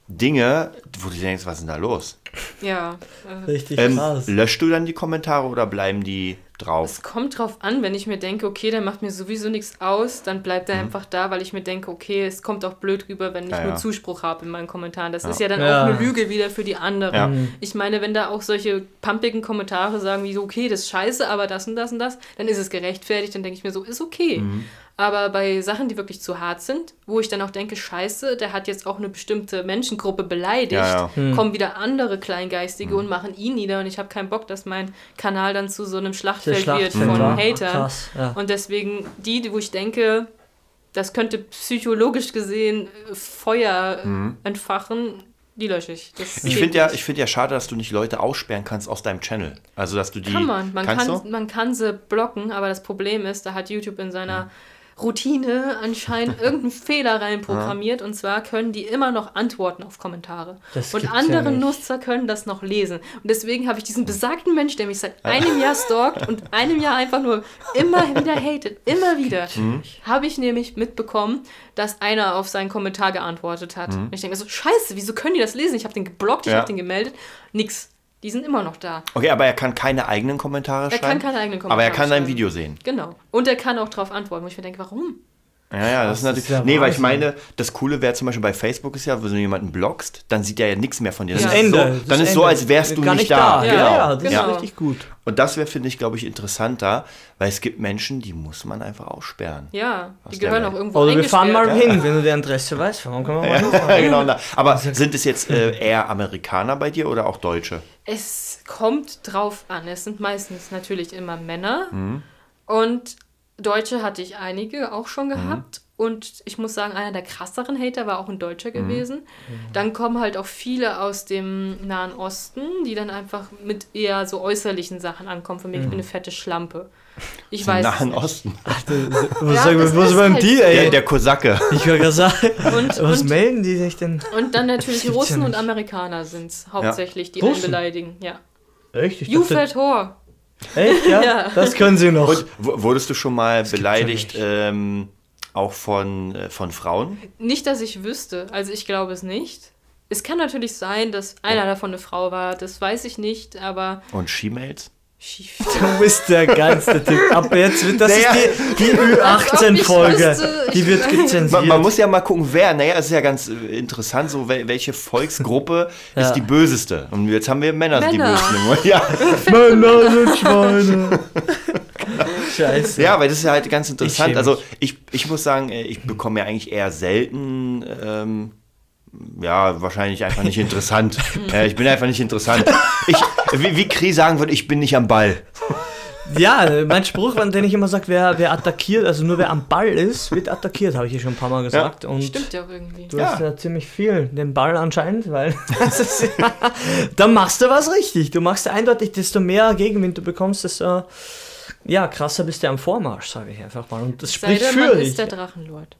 Dinge, wo du denkst, was ist denn da los? Ja. äh, Richtig Ähm, krass. löschst du dann die Kommentare oder bleiben die drauf? Es kommt drauf an, wenn ich mir denke, okay, der macht mir sowieso nichts aus, dann bleibt Mhm. er einfach da, weil ich mir denke, okay, es kommt auch blöd rüber, wenn ich Ja, nur ja. Zuspruch habe in meinen Kommentaren. Das ist ja dann Ja. auch eine Lüge wieder für die anderen. Ja. Ich meine, wenn da auch solche pumpigen Kommentare sagen, wie so, okay, das ist scheiße, aber das und das und das, dann ist es gerechtfertigt, dann denke ich mir so, ist okay. Mhm. Aber bei Sachen, die wirklich zu hart sind, wo ich dann auch denke, scheiße, der hat jetzt auch eine bestimmte Menschengruppe beleidigt, Ja, ja. kommen wieder andere Kleingeistige Mhm. und machen ihn nieder und ich habe keinen Bock, dass mein Kanal dann zu so einem Schlachtfeld, wird von ja. Hatern. Krass, ja. Und deswegen die, wo ich denke, das könnte psychologisch gesehen äh, Feuer äh, entfachen, die lösche ich. Das. Ich finde ja, ich find ja schade, dass du nicht Leute aussperren kannst aus deinem Channel. Also, dass du die. kann man. Man kannst kann, du? man kann sie blocken, aber das Problem ist, da hat YouTube in seiner Routine anscheinend irgendeinen Fehler reinprogrammiert und zwar können die immer noch antworten auf Kommentare. Das und ja andere nicht. Nutzer können das noch lesen. Und deswegen habe ich diesen besagten Mensch, der mich seit einem Jahr stalkt und einem Jahr einfach nur immer wieder hatet, immer wieder, Mhm. habe ich nämlich mitbekommen, dass einer auf seinen Kommentar geantwortet hat. Und ich denke mir so, scheiße, wieso können die das lesen? Ich habe den geblockt, ich Mhm. Ja. habe den gemeldet. Nix. Die sind immer noch da. Okay, aber er kann keine eigenen Kommentare Er schreiben. kann keine eigenen Kommentare Aber er kann schreiben. Video sehen. Genau. Und er kann auch darauf antworten, wo ich mir denke, warum? Ja, ja, das ist das natürlich. ist ja nee, weil ich meine, das Coole wäre zum Beispiel bei Facebook ist ja, wenn du jemanden blockst, dann sieht er ja nichts mehr von dir. Das Ja. ist Ende. So, Das dann ist so, Ende. als wärst du Gar nicht da. Ja, Genau. Ja, ja, das genau. ist richtig gut. Und das wäre, finde ich, glaube ich, interessanter, weil es gibt Menschen, die muss man einfach aussperren. Ja, die der gehören Welt. auch irgendwo Oder wir fahren mal eingesperrt. hin, wenn du die Adresse weißt. Warum können wir mal Ja, hinfahren? genau. da. Aber sind es jetzt äh, eher Amerikaner bei dir oder auch Deutsche? Es kommt drauf an. Es sind meistens natürlich immer Männer. Mhm. Und Deutsche hatte ich einige auch Mhm. schon gehabt. Und ich muss sagen, einer der krasseren Hater war auch ein Deutscher Mhm. gewesen. Dann kommen halt auch viele aus dem Nahen Osten, die dann einfach mit eher so äußerlichen Sachen ankommen. Von mir, ich bin eine fette Schlampe. Ich weiß. es Nahen. Osten. Was Ja, sagen sind wir beim halt so. ey? Der, der Kosake. Ich würde gerade sagen, Und, was und, melden die sich denn? und dann natürlich ja Russen und. Amerikaner sind es hauptsächlich, die Russen? einen beleidigen. Ja. Echt? Ich You dachte- fat whore. Echt? Ja? Ja. Das können sie noch. Und wurdest du schon mal ja beleidigt, ähm, auch von, äh, von Frauen? Nicht, dass ich wüsste. Also ich glaube es nicht. Es kann natürlich sein, dass einer davon eine Frau war. Das weiß ich nicht, aber Und She-Mails? Schief. Du bist der geilste Typ. Ab jetzt wird das Naja. ist die, die Als ob ich Ü18-Folge. wüsste, Die ich wird gezensiert. Man, man muss ja mal gucken, wer. Naja, es ist ja ganz äh, interessant, so wel welche Volksgruppe Ja. ist die böseste. Und jetzt haben wir Männer, sind die Männer. bösesten. Ja. Männer sind Schweine. Scheiße. ja, weil das ist ja halt ganz Ich interessant. schäme Also ich, ich muss sagen, äh, ich bekomme ja eigentlich eher selten. Ähm, ja, wahrscheinlich einfach nicht interessant. ja, ich bin einfach nicht interessant. Ich, wie, wie Kri sagen würde, ich bin nicht am Ball. Ja, mein Spruch, den ich immer sage, wer, wer attackiert, also nur wer am Ball ist, wird attackiert, habe ich hier schon ein paar Mal gesagt. Und Stimmt ja auch irgendwie. du Ja. hast ja ziemlich viel den Ball anscheinend, weil das ist, dann machst du was richtig. Du machst eindeutig, desto mehr Gegenwind du bekommst, desto ja, krasser bist du am Vormarsch, sage ich einfach mal. Und das Sei spricht denn, für man ist der Drachenlord.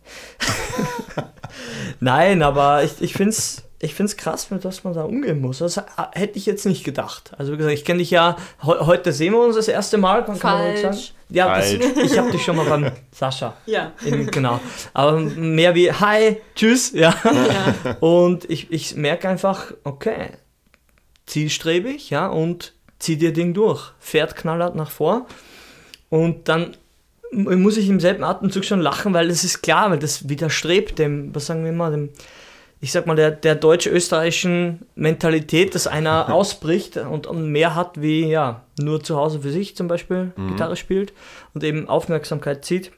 Nein, aber ich, ich finde es ich find's krass, mit was man da umgehen muss. Das hätte ich jetzt nicht gedacht. Also wie gesagt, ich kenne dich ja, he heute sehen wir uns das erste Mal, kann kann man ruhig sagen. Falsch. Ja, das, ich habe dich schon mal beim Sascha. Ja. In, genau. Aber mehr wie Hi, tschüss, ja. ja. Und ich, ich merke einfach, okay, zielstrebig, ja, und zieh dir Ding durch. Fährt knallhart nach vor. Und dann muss ich im selben Atemzug schon lachen, weil das ist klar, weil das widerstrebt dem, was sagen wir mal, dem, ich sag mal, der, der deutsch-österreichischen Mentalität, dass einer ausbricht und, und mehr hat wie, ja, nur zu Hause für sich zum Beispiel Gitarre spielt und eben Aufmerksamkeit zieht.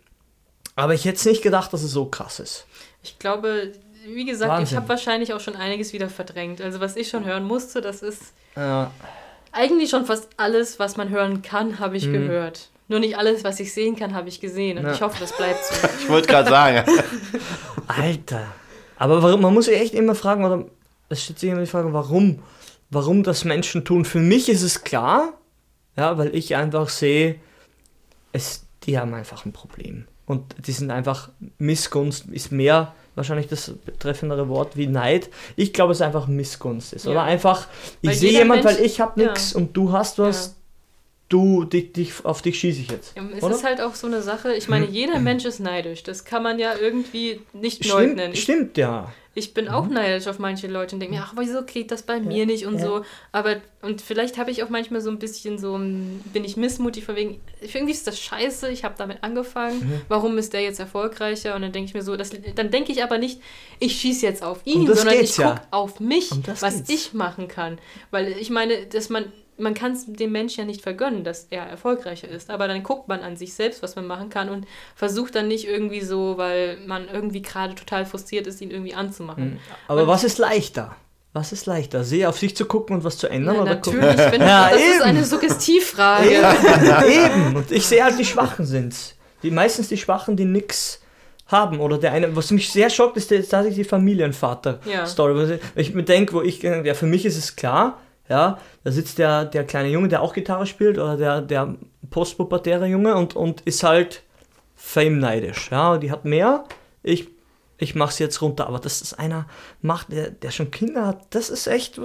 Aber ich hätte es nicht gedacht, dass es so krass ist. Ich glaube, wie gesagt, ich Wahnsinn. habe wahrscheinlich auch schon einiges wieder verdrängt. Also was ich schon hören musste, das ist Äh, eigentlich schon fast alles, was man hören kann, habe ich Mhm. gehört. Nur nicht alles, was ich sehen kann, habe ich gesehen. Und Ja. ich hoffe, das bleibt so. Ich wollte gerade sagen. Alter. Aber warum, man muss sich echt immer fragen, oder es stellt sich immer die Frage, warum? Warum das Menschen tun? Für mich ist es klar, ja, weil ich einfach sehe, es, die haben einfach ein Problem. Und die sind einfach, Missgunst ist mehr wahrscheinlich das betreffendere Wort wie Neid. Ich glaube, es ist einfach Missgunst ist. Ja. Oder einfach, ich Weil sehe jeder jemand, Mensch- weil ich habe Ja. nichts und du hast was, Ja. Du, dich, dich, auf dich schieße ich jetzt. Es Oder? ist halt auch so eine Sache, ich meine, jeder Mensch ist neidisch. Das kann man ja irgendwie nicht leugnen. Stimmt, Ich, stimmt, ja. ich bin auch neidisch auf manche Leute und denke mir, ach, wieso geht das bei mir nicht und ja. so. Aber, und vielleicht habe ich auch manchmal so ein bisschen so, ein- bin ich missmutig, von wegen, irgendwie ist das scheiße, ich habe damit angefangen, Mhm. warum ist der jetzt erfolgreicher? Und dann denke ich mir so, das, dann denke ich aber nicht, ich schieße jetzt auf ihn, sondern ich ja. gucke auf mich, was geht's. ich machen kann. Weil ich meine, dass man man kann es dem Menschen ja nicht vergönnen, dass er erfolgreicher ist. Aber dann guckt man an sich selbst, was man machen kann und versucht dann nicht irgendwie so, weil man irgendwie gerade total frustriert ist, ihn irgendwie anzumachen. Aber Und- was ist leichter? Was ist leichter? Sehe auf sich zu gucken und was zu ändern? Ja, oder natürlich, gucken? wenn Ja, das ist eben. eine Suggestivfrage. Eben. Und ich sehe halt, die Schwachen sind's. Die meistens die Schwachen, die nix haben. Oder der eine, was mich sehr schockt, ist tatsächlich die Familienvater-Story. Ja. Ich mir denke, wo ich, ja, für mich ist es klar, ja, da sitzt der, der kleine Junge, der auch Gitarre spielt, oder der, der postpubertäre Junge und, und ist halt fame neidisch. Ja, die hat mehr, ich, ich mach's jetzt runter. Aber dass das einer macht, der, der schon Kinder hat, das ist echt,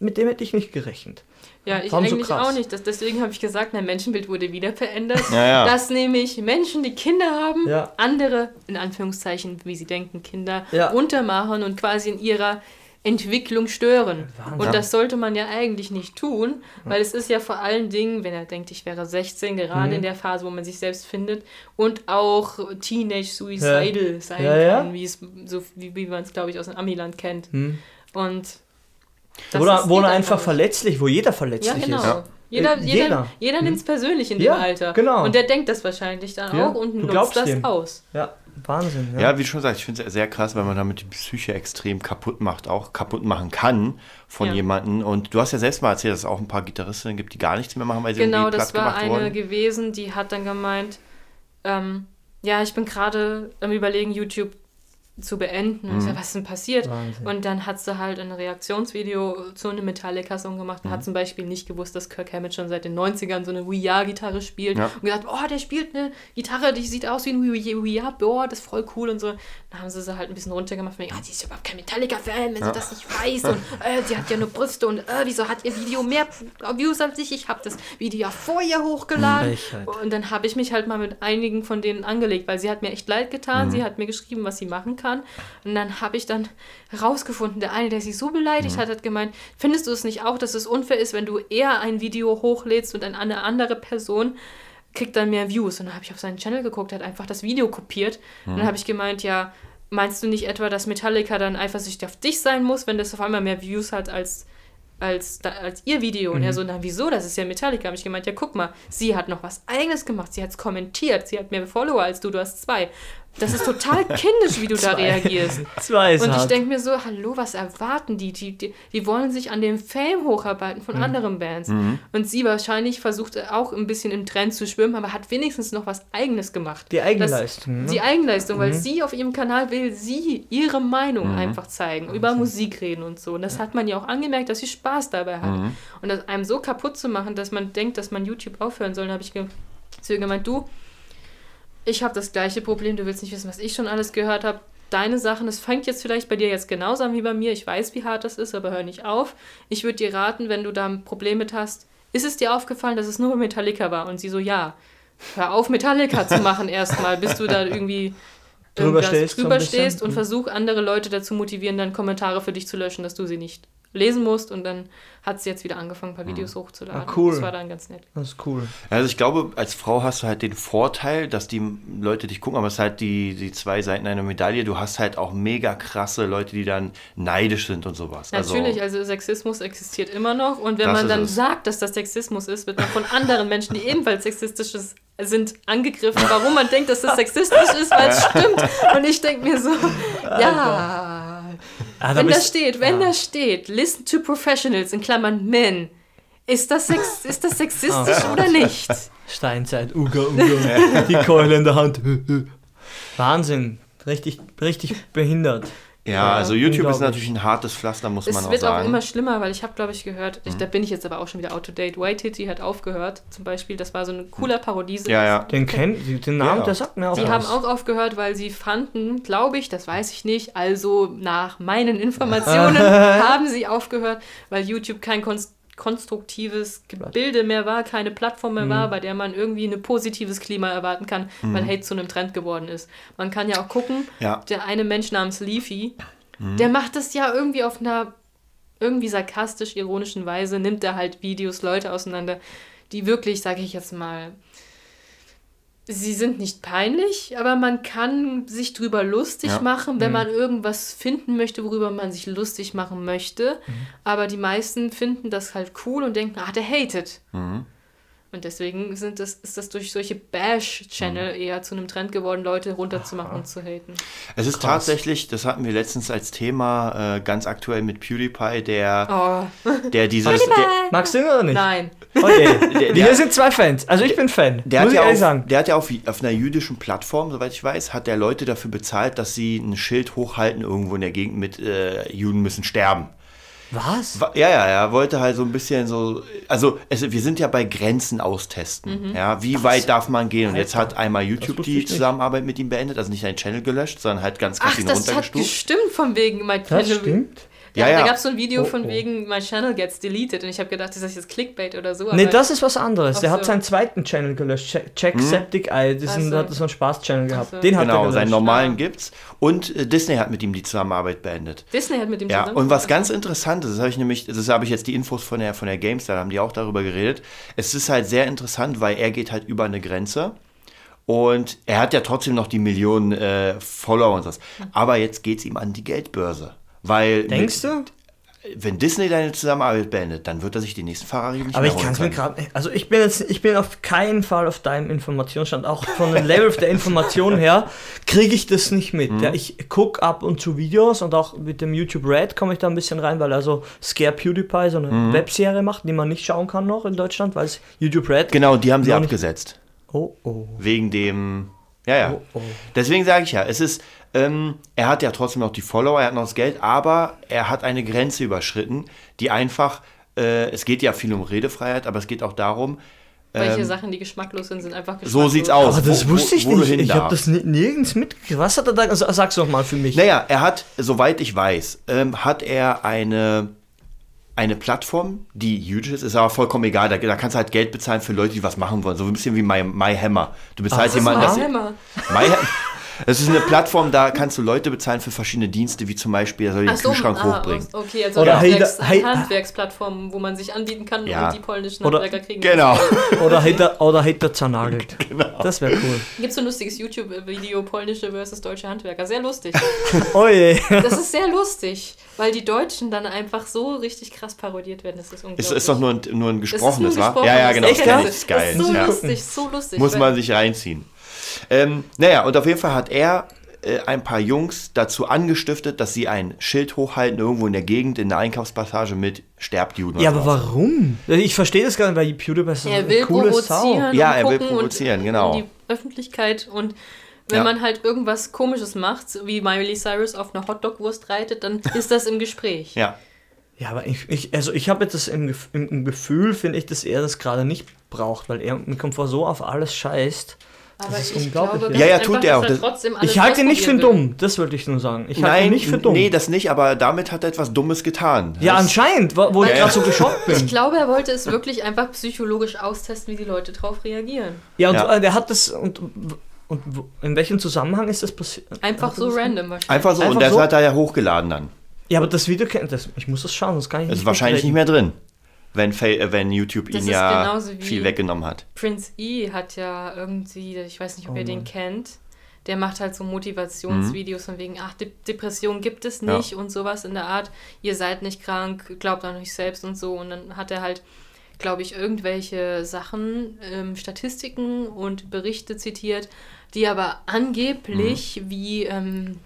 mit dem hätte ich nicht gerechnet. Ja, ich Warum so eigentlich krass? auch nicht. Das, deswegen habe ich gesagt, mein Menschenbild wurde wieder verändert. Ja, ja. Dass nämlich Menschen, die Kinder haben, Ja. andere, in Anführungszeichen, wie sie denken, Kinder, Ja. runtermachen und quasi in ihrer Entwicklung stören. Wahnsinn. Und das sollte man ja eigentlich nicht tun, weil es ist ja vor allen Dingen, wenn er denkt, ich wäre 16, gerade Mhm. in der Phase, wo man sich selbst findet und auch Teenage Suicidal sein Ja, ja. kann, wie es so wie, wie man es glaube ich aus dem Amiland kennt. Hm. Und Wo, das er, wo er einfach verletzlich, wo jeder Ja, verletzlich genau. ist. Ja. Jeder, Äh, jeder, jeder. jeder, nimmt es persönlich in Ja, dem Alter. genau. Und der denkt das wahrscheinlich dann Ja, auch und du nutzt das dem. aus. Ja, Wahnsinn. Ja. Ja, wie du schon sagst, ich finde es sehr krass, weil man damit die Psyche extrem kaputt macht, auch kaputt machen kann von Ja. jemandem. Und du hast ja selbst mal erzählt, dass es auch ein paar Gitarristinnen gibt, die gar nichts mehr machen, weil sie Genau, irgendwie das platt war gemacht eine wurden. gewesen, die hat dann gemeint, ähm, ja, ich bin gerade am überlegen, YouTube zu beenden. Und ich Mhm. sag, was ist denn passiert? Wahnsinn. Und dann hat sie halt ein Reaktionsvideo zu einem Metallica-Song gemacht und Mhm. hat zum Beispiel nicht gewusst, dass Kirk Hammett schon seit den 90ern so eine Wii-Gitarre spielt. Ja. Und gesagt, oh, der spielt eine Gitarre, die sieht aus wie ein Wii, Wii boah, das ist voll cool und so. Dann haben sie sie halt ein bisschen runtergemacht, wegen, ah, die ist überhaupt kein Metallica-Fan, wenn sie das nicht weiß. Und äh, sie hat ja nur Brüste und äh, wieso hat ihr Video mehr Views als ich? Ich habe das Video ja vor ihr hochgeladen. Frechheit. Und dann habe ich mich halt mal mit einigen von denen angelegt, weil sie hat mir echt leid getan. Sie hat mir geschrieben, was sie machen kann. Und dann habe ich dann herausgefunden, der eine, der sie so beleidigt hat, hat gemeint, findest du es nicht auch, dass es unfair ist, wenn du eher ein Video hochlädst und eine andere Person kriegt dann mehr Views? Und dann habe ich auf seinen Channel geguckt, hat einfach das Video kopiert. Und dann habe ich gemeint, ja, meinst du nicht etwa, dass Metallica dann eifersüchtig auf dich sein muss, wenn das auf einmal mehr Views hat als als, als ihr Video. Und er so, na wieso, das ist ja Metallica. Habe ich gemeint, ja guck mal, sie hat noch was eigenes gemacht, sie hat es kommentiert, sie hat mehr Follower als du, du hast zwei. Das ist total kindisch, wie du da reagierst. Zwei Und ich denke mir so, hallo, was erwarten die? Die, die? die wollen sich an dem Fame hocharbeiten von anderen Bands. Und sie wahrscheinlich versucht auch ein bisschen im Trend zu schwimmen, aber hat wenigstens noch was Eigenes gemacht. Die Das- Eigenleistung. Die ne? Eigenleistung, weil sie auf ihrem Kanal will sie ihre Meinung einfach zeigen, über Musik reden und so. Und das hat man ja auch angemerkt, dass sie Spaß dabei hat. Und das einem so kaputt zu machen, dass man denkt, dass man YouTube aufhören soll, habe ich zu ihr gemeint, du, ich habe das gleiche Problem, du willst nicht wissen, was ich schon alles gehört habe. Deine Sachen, es fängt jetzt vielleicht bei dir jetzt genauso an wie bei mir. Ich weiß, wie hart das ist, aber hör nicht auf. Ich würde dir raten, wenn du da ein Problem mit hast, ist es dir aufgefallen, dass es nur bei Metallica war? Und sie so, ja. hör auf, Metallica zu machen erstmal, bis du da irgendwie Drüber stehst, so drüber bisschen. stehst und Mhm. versuch andere Leute dazu motivieren, dann Kommentare für dich zu löschen, dass du sie nicht lesen musst. Und dann hat sie jetzt wieder angefangen, ein paar Videos hochzuladen. Ah, cool. Das war dann ganz nett. Das ist cool. Also ich glaube, als Frau hast du halt den Vorteil, dass die Leute dich gucken, aber es ist halt die, die zwei Seiten einer Medaille. Du hast halt auch mega krasse Leute, die dann neidisch sind und sowas. Natürlich, also Sexismus existiert immer noch. Und wenn man dann es. sagt, dass das Sexismus ist, wird man von anderen Menschen, die ebenfalls sexistisch ist, sind, angegriffen, warum man denkt, dass das sexistisch ist, weil es stimmt. Und ich denke mir so, ja, Ah, da wenn da steht, wenn da steht, listen to professionals in Klammern men, ist das, sex, ist das sexistisch oder nicht? Steinzeit, Uga, Uga, die Keule in der Hand. Wahnsinn, richtig, richtig behindert. Ja, also YouTube ist natürlich ein hartes Pflaster, muss man Es auch wird auch sagen. Mhm. immer schlimmer, weil ich habe, glaube ich, gehört, ich, da bin ich jetzt aber auch schon wieder out to date. White Titty hat aufgehört, zum Beispiel. Das war so ein cooler Parodie. ja, ja. Den kennt, den Namen, Ja. der sagt mir auch Die was. haben auch aufgehört, weil sie fanden, glaube ich, das weiß ich nicht, also nach meinen Informationen haben sie aufgehört, weil YouTube kein konst konstruktives Gebilde mehr war, keine Plattform mehr Mhm. war, bei der man irgendwie ein positives Klima erwarten kann, weil Hate zu einem Trend geworden ist. Man kann ja auch gucken, Ja. der eine Mensch namens Leafy, der macht das ja irgendwie auf einer irgendwie sarkastisch ironischen Weise, nimmt er halt Videos, Leute auseinander, die wirklich, sage ich jetzt mal, sie sind nicht peinlich, aber man kann sich drüber lustig Ja. machen, wenn man irgendwas finden möchte, worüber man sich lustig machen möchte. Aber die meisten finden das halt cool und denken, ah, der hatet. Und deswegen sind das, ist das durch solche Bash-Channel eher zu einem Trend geworden, Leute runterzumachen und zu haten. Es ist tatsächlich, das hatten wir letztens als Thema, äh, ganz aktuell mit PewDiePie, der, Oh, der dieses... Der, Magst du ihn oder nicht? nein. Oh je. Der- Wir sind zwei Fans. Also ich bin Fan. Der muss hat, ich ja ehrlich auf, sagen. der hat ja auf, auf einer jüdischen Plattform, soweit ich weiß, hat der Leute dafür bezahlt, dass sie ein Schild hochhalten irgendwo in der Gegend mit äh, Juden müssen sterben. Was? Wa- Ja, ja, er wollte halt so ein bisschen so, also es, wir sind ja bei Grenzen austesten. Ja, wie weit darf man gehen? Und jetzt hat einmal YouTube die. Zusammenarbeit mit ihm beendet, also nicht seinen Channel gelöscht, sondern halt ganz krass Ach, ihn das hat runtergestuft. gestimmt von wegen Das Channel. stimmt. Ja, Ja, ja. da gab es so ein Video Oh, von oh. wegen My Channel gets deleted und ich habe gedacht, das ist jetzt Clickbait oder so. Nee, das ist was anderes. Der hat so. seinen zweiten Channel gelöscht. Check, Check Septic Eye. Das ist Ach ein, so. hat so einen Spaß-Channel gehabt. so. Den hat er Genau, gelöscht. seinen normalen Ah. gibt's. Und äh, Disney hat mit ihm die Zusammenarbeit beendet. Disney hat mit dem Ja, und was ganz interessantes, das habe ich nämlich, das habe ich jetzt die Infos von der, von der GameStar, da haben die auch darüber geredet. Es ist halt sehr interessant, weil er geht halt über eine Grenze. Und er hat ja trotzdem noch die Millionen äh, Follower und das. Aber jetzt geht es ihm an die Geldbörse. Weil Denkst du? wenn Disney deine Zusammenarbeit beendet, dann wird er sich die nächsten Ferrari nicht Aber ich kann es mir gerade. Also ich bin jetzt, ich bin auf keinen Fall auf deinem Informationsstand. Auch von dem Level der Information her kriege ich das nicht mit. Mhm. Ja, ich gucke ab und zu Videos und auch mit dem YouTube Red komme ich da ein bisschen rein, weil er so Scare PewDiePie so eine Mhm. Webserie macht, die man nicht schauen kann noch in Deutschland, weil es YouTube Red. Genau, die haben sie nicht- abgesetzt. Oh oh. Wegen dem. Ja, ja. Oh, oh. Deswegen sage ich ja, es ist, ähm, er hat ja trotzdem noch die Follower, er hat noch das Geld, aber er hat eine Grenze überschritten, die einfach, äh, es geht ja viel um Redefreiheit, aber es geht auch darum, Welche ähm, Sachen, die geschmacklos sind, sind einfach geschmacklos. so sieht's aus. Aber das wo- wusste ich wo du nicht. Ich habe das ni- nirgends mitgekriegt. Was hat er da? Also, sag's doch mal für mich. Naja, er hat, soweit ich weiß, ähm, hat er eine, eine Plattform, die jüdisch ist, ist aber vollkommen egal. Da, da kannst du halt Geld bezahlen für Leute, die was machen wollen. So ein bisschen wie My, My Hammer. Du bezahlst Ach, jemanden, Das ist Hammer. My, das ist eine Plattform, da kannst du Leute bezahlen für verschiedene Dienste, wie zum Beispiel, er soll den so, Kühlschrank ah, hochbringen. okay, also Oder Handwerks, Handwerksplattformen, wo man sich anbieten kann Ja. und die polnischen Oder- Handwerker kriegen. Genau. Oder hätte oder hätte er zernagelt. Genau. Das wäre cool. Gibt so ein lustiges YouTube-Video, polnische versus deutsche Handwerker. Sehr lustig. Oh je. Das ist sehr lustig, weil die Deutschen dann einfach so richtig krass parodiert werden. Das ist unglaublich. ist doch nur ein, nur ein gesprochenes, wa? Ja, ja, genau. Das ist geil. Das ist so ja. lustig, so lustig. Muss man sich reinziehen. Ähm, naja, und auf jeden Fall hat er äh, ein paar Jungs dazu angestiftet, dass sie ein Schild hochhalten, irgendwo in der Gegend, in der Einkaufspassage mit Sterbt Juden. Ja, aber warum? Ich verstehe das gar nicht, weil PewDiePie ist Er eine will provozieren. Sau. Ja, er will provozieren, und genau. In die Öffentlichkeit und wenn Ja. man halt irgendwas Komisches macht, so wie Miley Cyrus auf einer Hotdog-Wurst reitet, dann ist das im Gespräch. Ja. Ja, aber ich, ich also ich habe jetzt das im, im Gefühl, finde ich, dass er das gerade nicht braucht, weil er mit Komfort so auf alles scheißt Aber ist ich unglaublich, glaube ja. Ja, tut er auch. Das- Ich halte ihn nicht für dumm, das wollte ich nur sagen. Ich halte ihn Nein, nicht für dumm. nee, das nicht, aber damit hat er etwas Dummes getan. ja, das, anscheinend, wo, wo ich gerade so geschockt bin. Ich glaube, er wollte es wirklich einfach psychologisch austesten, wie die Leute drauf reagieren. Ja, und Ja. äh, der hat das. Und, und in welchem Zusammenhang ist das passiert? Einfach er so das- random wahrscheinlich. Einfach so, Einfach und das so? hat er ja hochgeladen dann. Ja, aber das Video kennt das. Ich muss das schauen, das kann ich Das ist nicht wahrscheinlich nicht mehr drin, wenn, Fa- äh, wenn YouTube ihn ist ja genauso wie- viel weggenommen hat. Prince E hat ja irgendwie, ich weiß nicht, ob Oh ihr den kennt, der macht halt so Motivationsvideos von wegen, ach, De Depression gibt es Ja. nicht und sowas in der Art, ihr seid nicht krank, glaubt an euch selbst und so. Und dann hat er halt, glaube ich, irgendwelche Sachen, ähm, Statistiken und Berichte zitiert, die aber angeblich, wie ähm,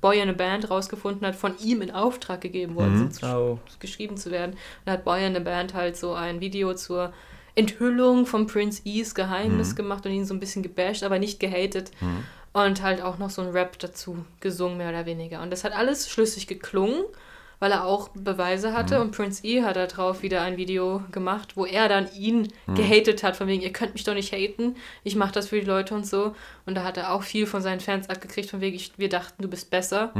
Boy in a Band rausgefunden hat, von ihm in Auftrag gegeben worden sind, Oh. geschrieben zu werden. Und hat Boy in the Band halt so ein Video zur Enthüllung von Prince E's Geheimnis gemacht und ihn so ein bisschen gebasht, aber nicht gehatet. Und halt auch noch so ein Rap dazu gesungen, mehr oder weniger. Und das hat alles schlüssig geklungen, weil er auch Beweise hatte. Und Prince E hat da drauf wieder ein Video gemacht, wo er dann ihn gehatet hat, von wegen, ihr könnt mich doch nicht haten, ich mache das für die Leute und so. Und da hat er auch viel von seinen Fans abgekriegt, von wegen, ich, wir dachten, du bist besser.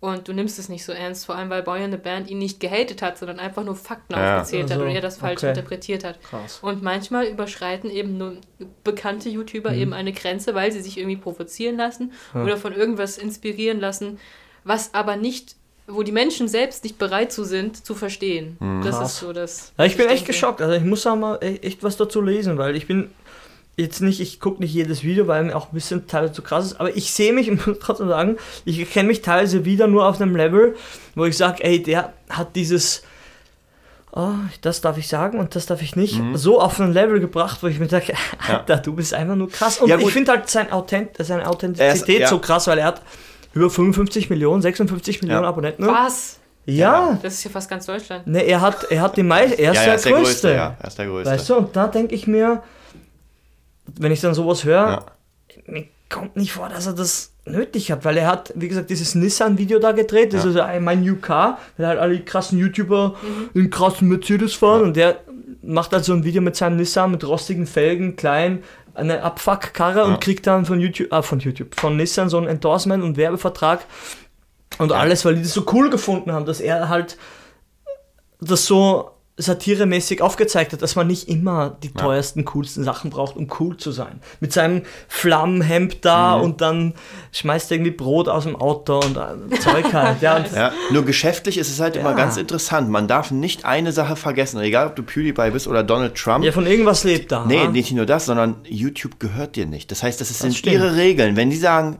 Und du nimmst es nicht so ernst, vor allem weil Boy in the Band ihn nicht gehatet hat, sondern einfach nur Fakten Ja. aufgezählt Also, hat und er das falsch okay. interpretiert hat. Krass. Und manchmal überschreiten eben nur bekannte YouTuber Mhm. eben eine Grenze, weil sie sich irgendwie provozieren lassen oder von irgendwas inspirieren lassen, was aber nicht, wo die Menschen selbst nicht bereit zu sind, zu verstehen. Das Mhm. Krass. ist so das. Ja, ich bin echt denke. geschockt. Also ich muss auch mal e- echt was dazu lesen, weil ich bin jetzt nicht, ich gucke nicht jedes Video, weil mir auch ein bisschen teilweise zu krass ist, aber ich sehe mich, ich muss trotzdem sagen, ich erkenne mich teilweise wieder nur auf einem Level, wo ich sage, ey, der hat dieses, oh, das darf ich sagen und das darf ich nicht, so auf ein Level gebracht, wo ich mir sage, Alter, du bist einfach nur krass. Und Ja, ich finde halt sein Authent seine Authentizität ja. so krass, weil er hat über 55 Millionen, 56 Millionen Ja. Abonnenten. ne? Was? Ja. Das ist ja fast ganz Deutschland. Ne, er hat, er hat die meisten, er ist Ja, der er ist der Größte. Größte, ja. Er ist der Größte. Weißt du, und da denke ich mir, wenn ich dann sowas höre, Ja. mir kommt nicht vor, dass er das nötig hat, weil er hat, wie gesagt, dieses Nissan-Video da gedreht, das Ja. ist also mein New Car, weil halt alle krassen YouTuber in krassen Mercedes fahren und der macht halt so ein Video mit seinem Nissan mit rostigen Felgen, klein, eine Abfuck-Karre Ja. und kriegt dann von YouTube, ah, von YouTube, von Nissan so ein Endorsement und Werbevertrag und alles, weil die das so cool gefunden haben, dass er halt das so satiremäßig aufgezeigt hat, dass man nicht immer die Ja. teuersten, coolsten Sachen braucht, um cool zu sein. Mit seinem Flammenhemd da Mhm. und dann schmeißt er irgendwie Brot aus dem Auto und äh, Zeug halt. Ja, und Ja, nur geschäftlich ist es halt immer Ja. ganz interessant. Man darf nicht eine Sache vergessen, egal ob du PewDiePie bist oder Donald Trump. ja, von irgendwas lebt da. nee, ha? nicht nur das, sondern YouTube gehört dir nicht. Das heißt, das, sind stimmt. ihre Regeln. Wenn die sagen,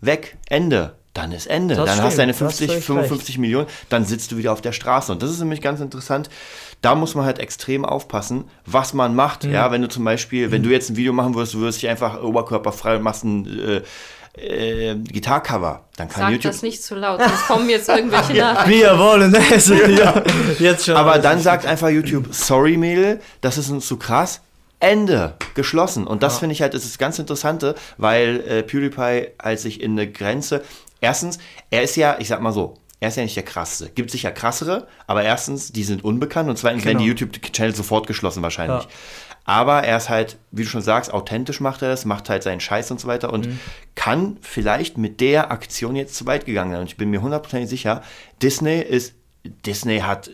weg, Ende, dann ist Ende. Das dann hast du stimmt, deine da hast 50, du völlig 55 Millionen, dann sitzt du wieder auf der Straße. Und das ist nämlich ganz interessant. Da muss man halt extrem aufpassen, was man macht. Mhm. Ja, wenn du zum Beispiel, wenn du jetzt ein Video machen würdest, du würdest dich einfach oberkörperfrei und machst ein äh, äh, Gitarcover, dann kann Sag YouTube das nicht zu laut, sonst kommen jetzt irgendwelche Nachrichten. Wir wollen es. ja, jetzt schon. Aber dann sagt einfach YouTube, sorry Mädel, das ist uns zu krass. Ende, geschlossen. Und das finde ich halt, das ist das ganz Interessante, weil äh, PewDiePie halt sich in eine Grenze, erstens, er ist ja, ich sag mal so, er ist ja nicht der krasseste. Gibt sicher krassere, aber erstens, die sind unbekannt und zweitens werden die Genau. YouTube-Channel sofort geschlossen wahrscheinlich. Ja. Aber er ist halt, wie du schon sagst, authentisch macht er das, macht halt seinen Scheiß und so weiter und Mhm. kann vielleicht mit der Aktion jetzt zu weit gegangen sein. Und ich bin mir hundertprozentig sicher, Disney ist, Disney hat äh,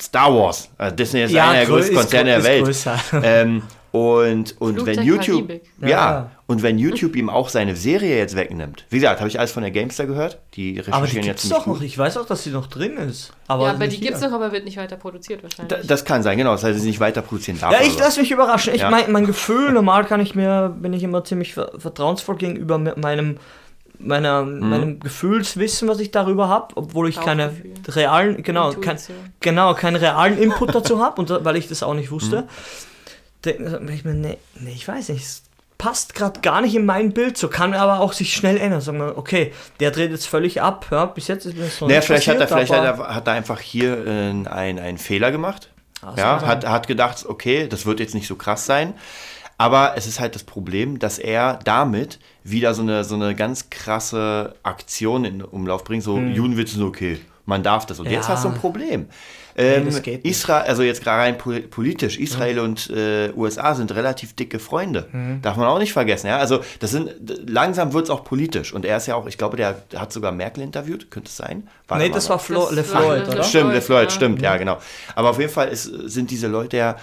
Star Wars. Also Disney ist Ja, einer der grö- größten Konzerne der Welt. Ähm, und und Flug wenn YouTube, ja, Ja. und wenn YouTube ihm auch seine Serie jetzt wegnimmt, wie gesagt, habe ich alles von der Gamester gehört, die recherchieren aber die jetzt gibt's ziemlich doch noch. Ich weiß auch, dass sie noch drin ist. Aber ja, aber die gibt es noch, aber wird nicht weiter produziert wahrscheinlich. Da, das kann sein, genau, das heißt, sie nicht weiter produzieren darf. Ja, ich so. lasse mich überraschen. Ich Ja. mein, mein Gefühl, normal kann ich mir, bin ich immer ziemlich ver vertrauensvoll gegenüber me- meinem, meiner, Mhm. meinem Gefühlswissen, was ich darüber habe, obwohl ich keine realen, genau, kein, genau, keinen realen Input dazu habe und da- weil ich das auch nicht wusste. Mhm. Denke ich mir, nee, nee, ich weiß nicht, es passt gerade gar nicht in mein Bild, so kann aber auch sich schnell ändern. Sagen wir, okay, der dreht jetzt völlig ab, ja, bis jetzt ist mir das noch Naja, vielleicht, hat er, passiert, vielleicht hat, er, hat er einfach hier äh, einen, einen Fehler gemacht. Ah, ja, hat, hat gedacht, okay, das wird jetzt nicht so krass sein. Aber es ist halt das Problem, dass er damit wieder so eine, so eine ganz krasse Aktion in Umlauf bringt. So, Judenwitze sind okay, man darf das. Und jetzt Hm. Ja. hast du ein Problem. Ähm, das geht nicht. Israel, also jetzt gerade rein pol- politisch, Israel und äh, USA sind relativ dicke Freunde. Mhm. Darf man auch nicht vergessen. Ja? Also das sind langsam wird es auch politisch. Und er ist ja auch, ich glaube, der hat sogar Merkel interviewt, könnte es sein? War Nee, das war Flo Le Floyd, Le oder? Stimmt, der Floyd, Floyd, ja. stimmt, ja, genau. Aber auf jeden Fall ist, sind diese Leute ja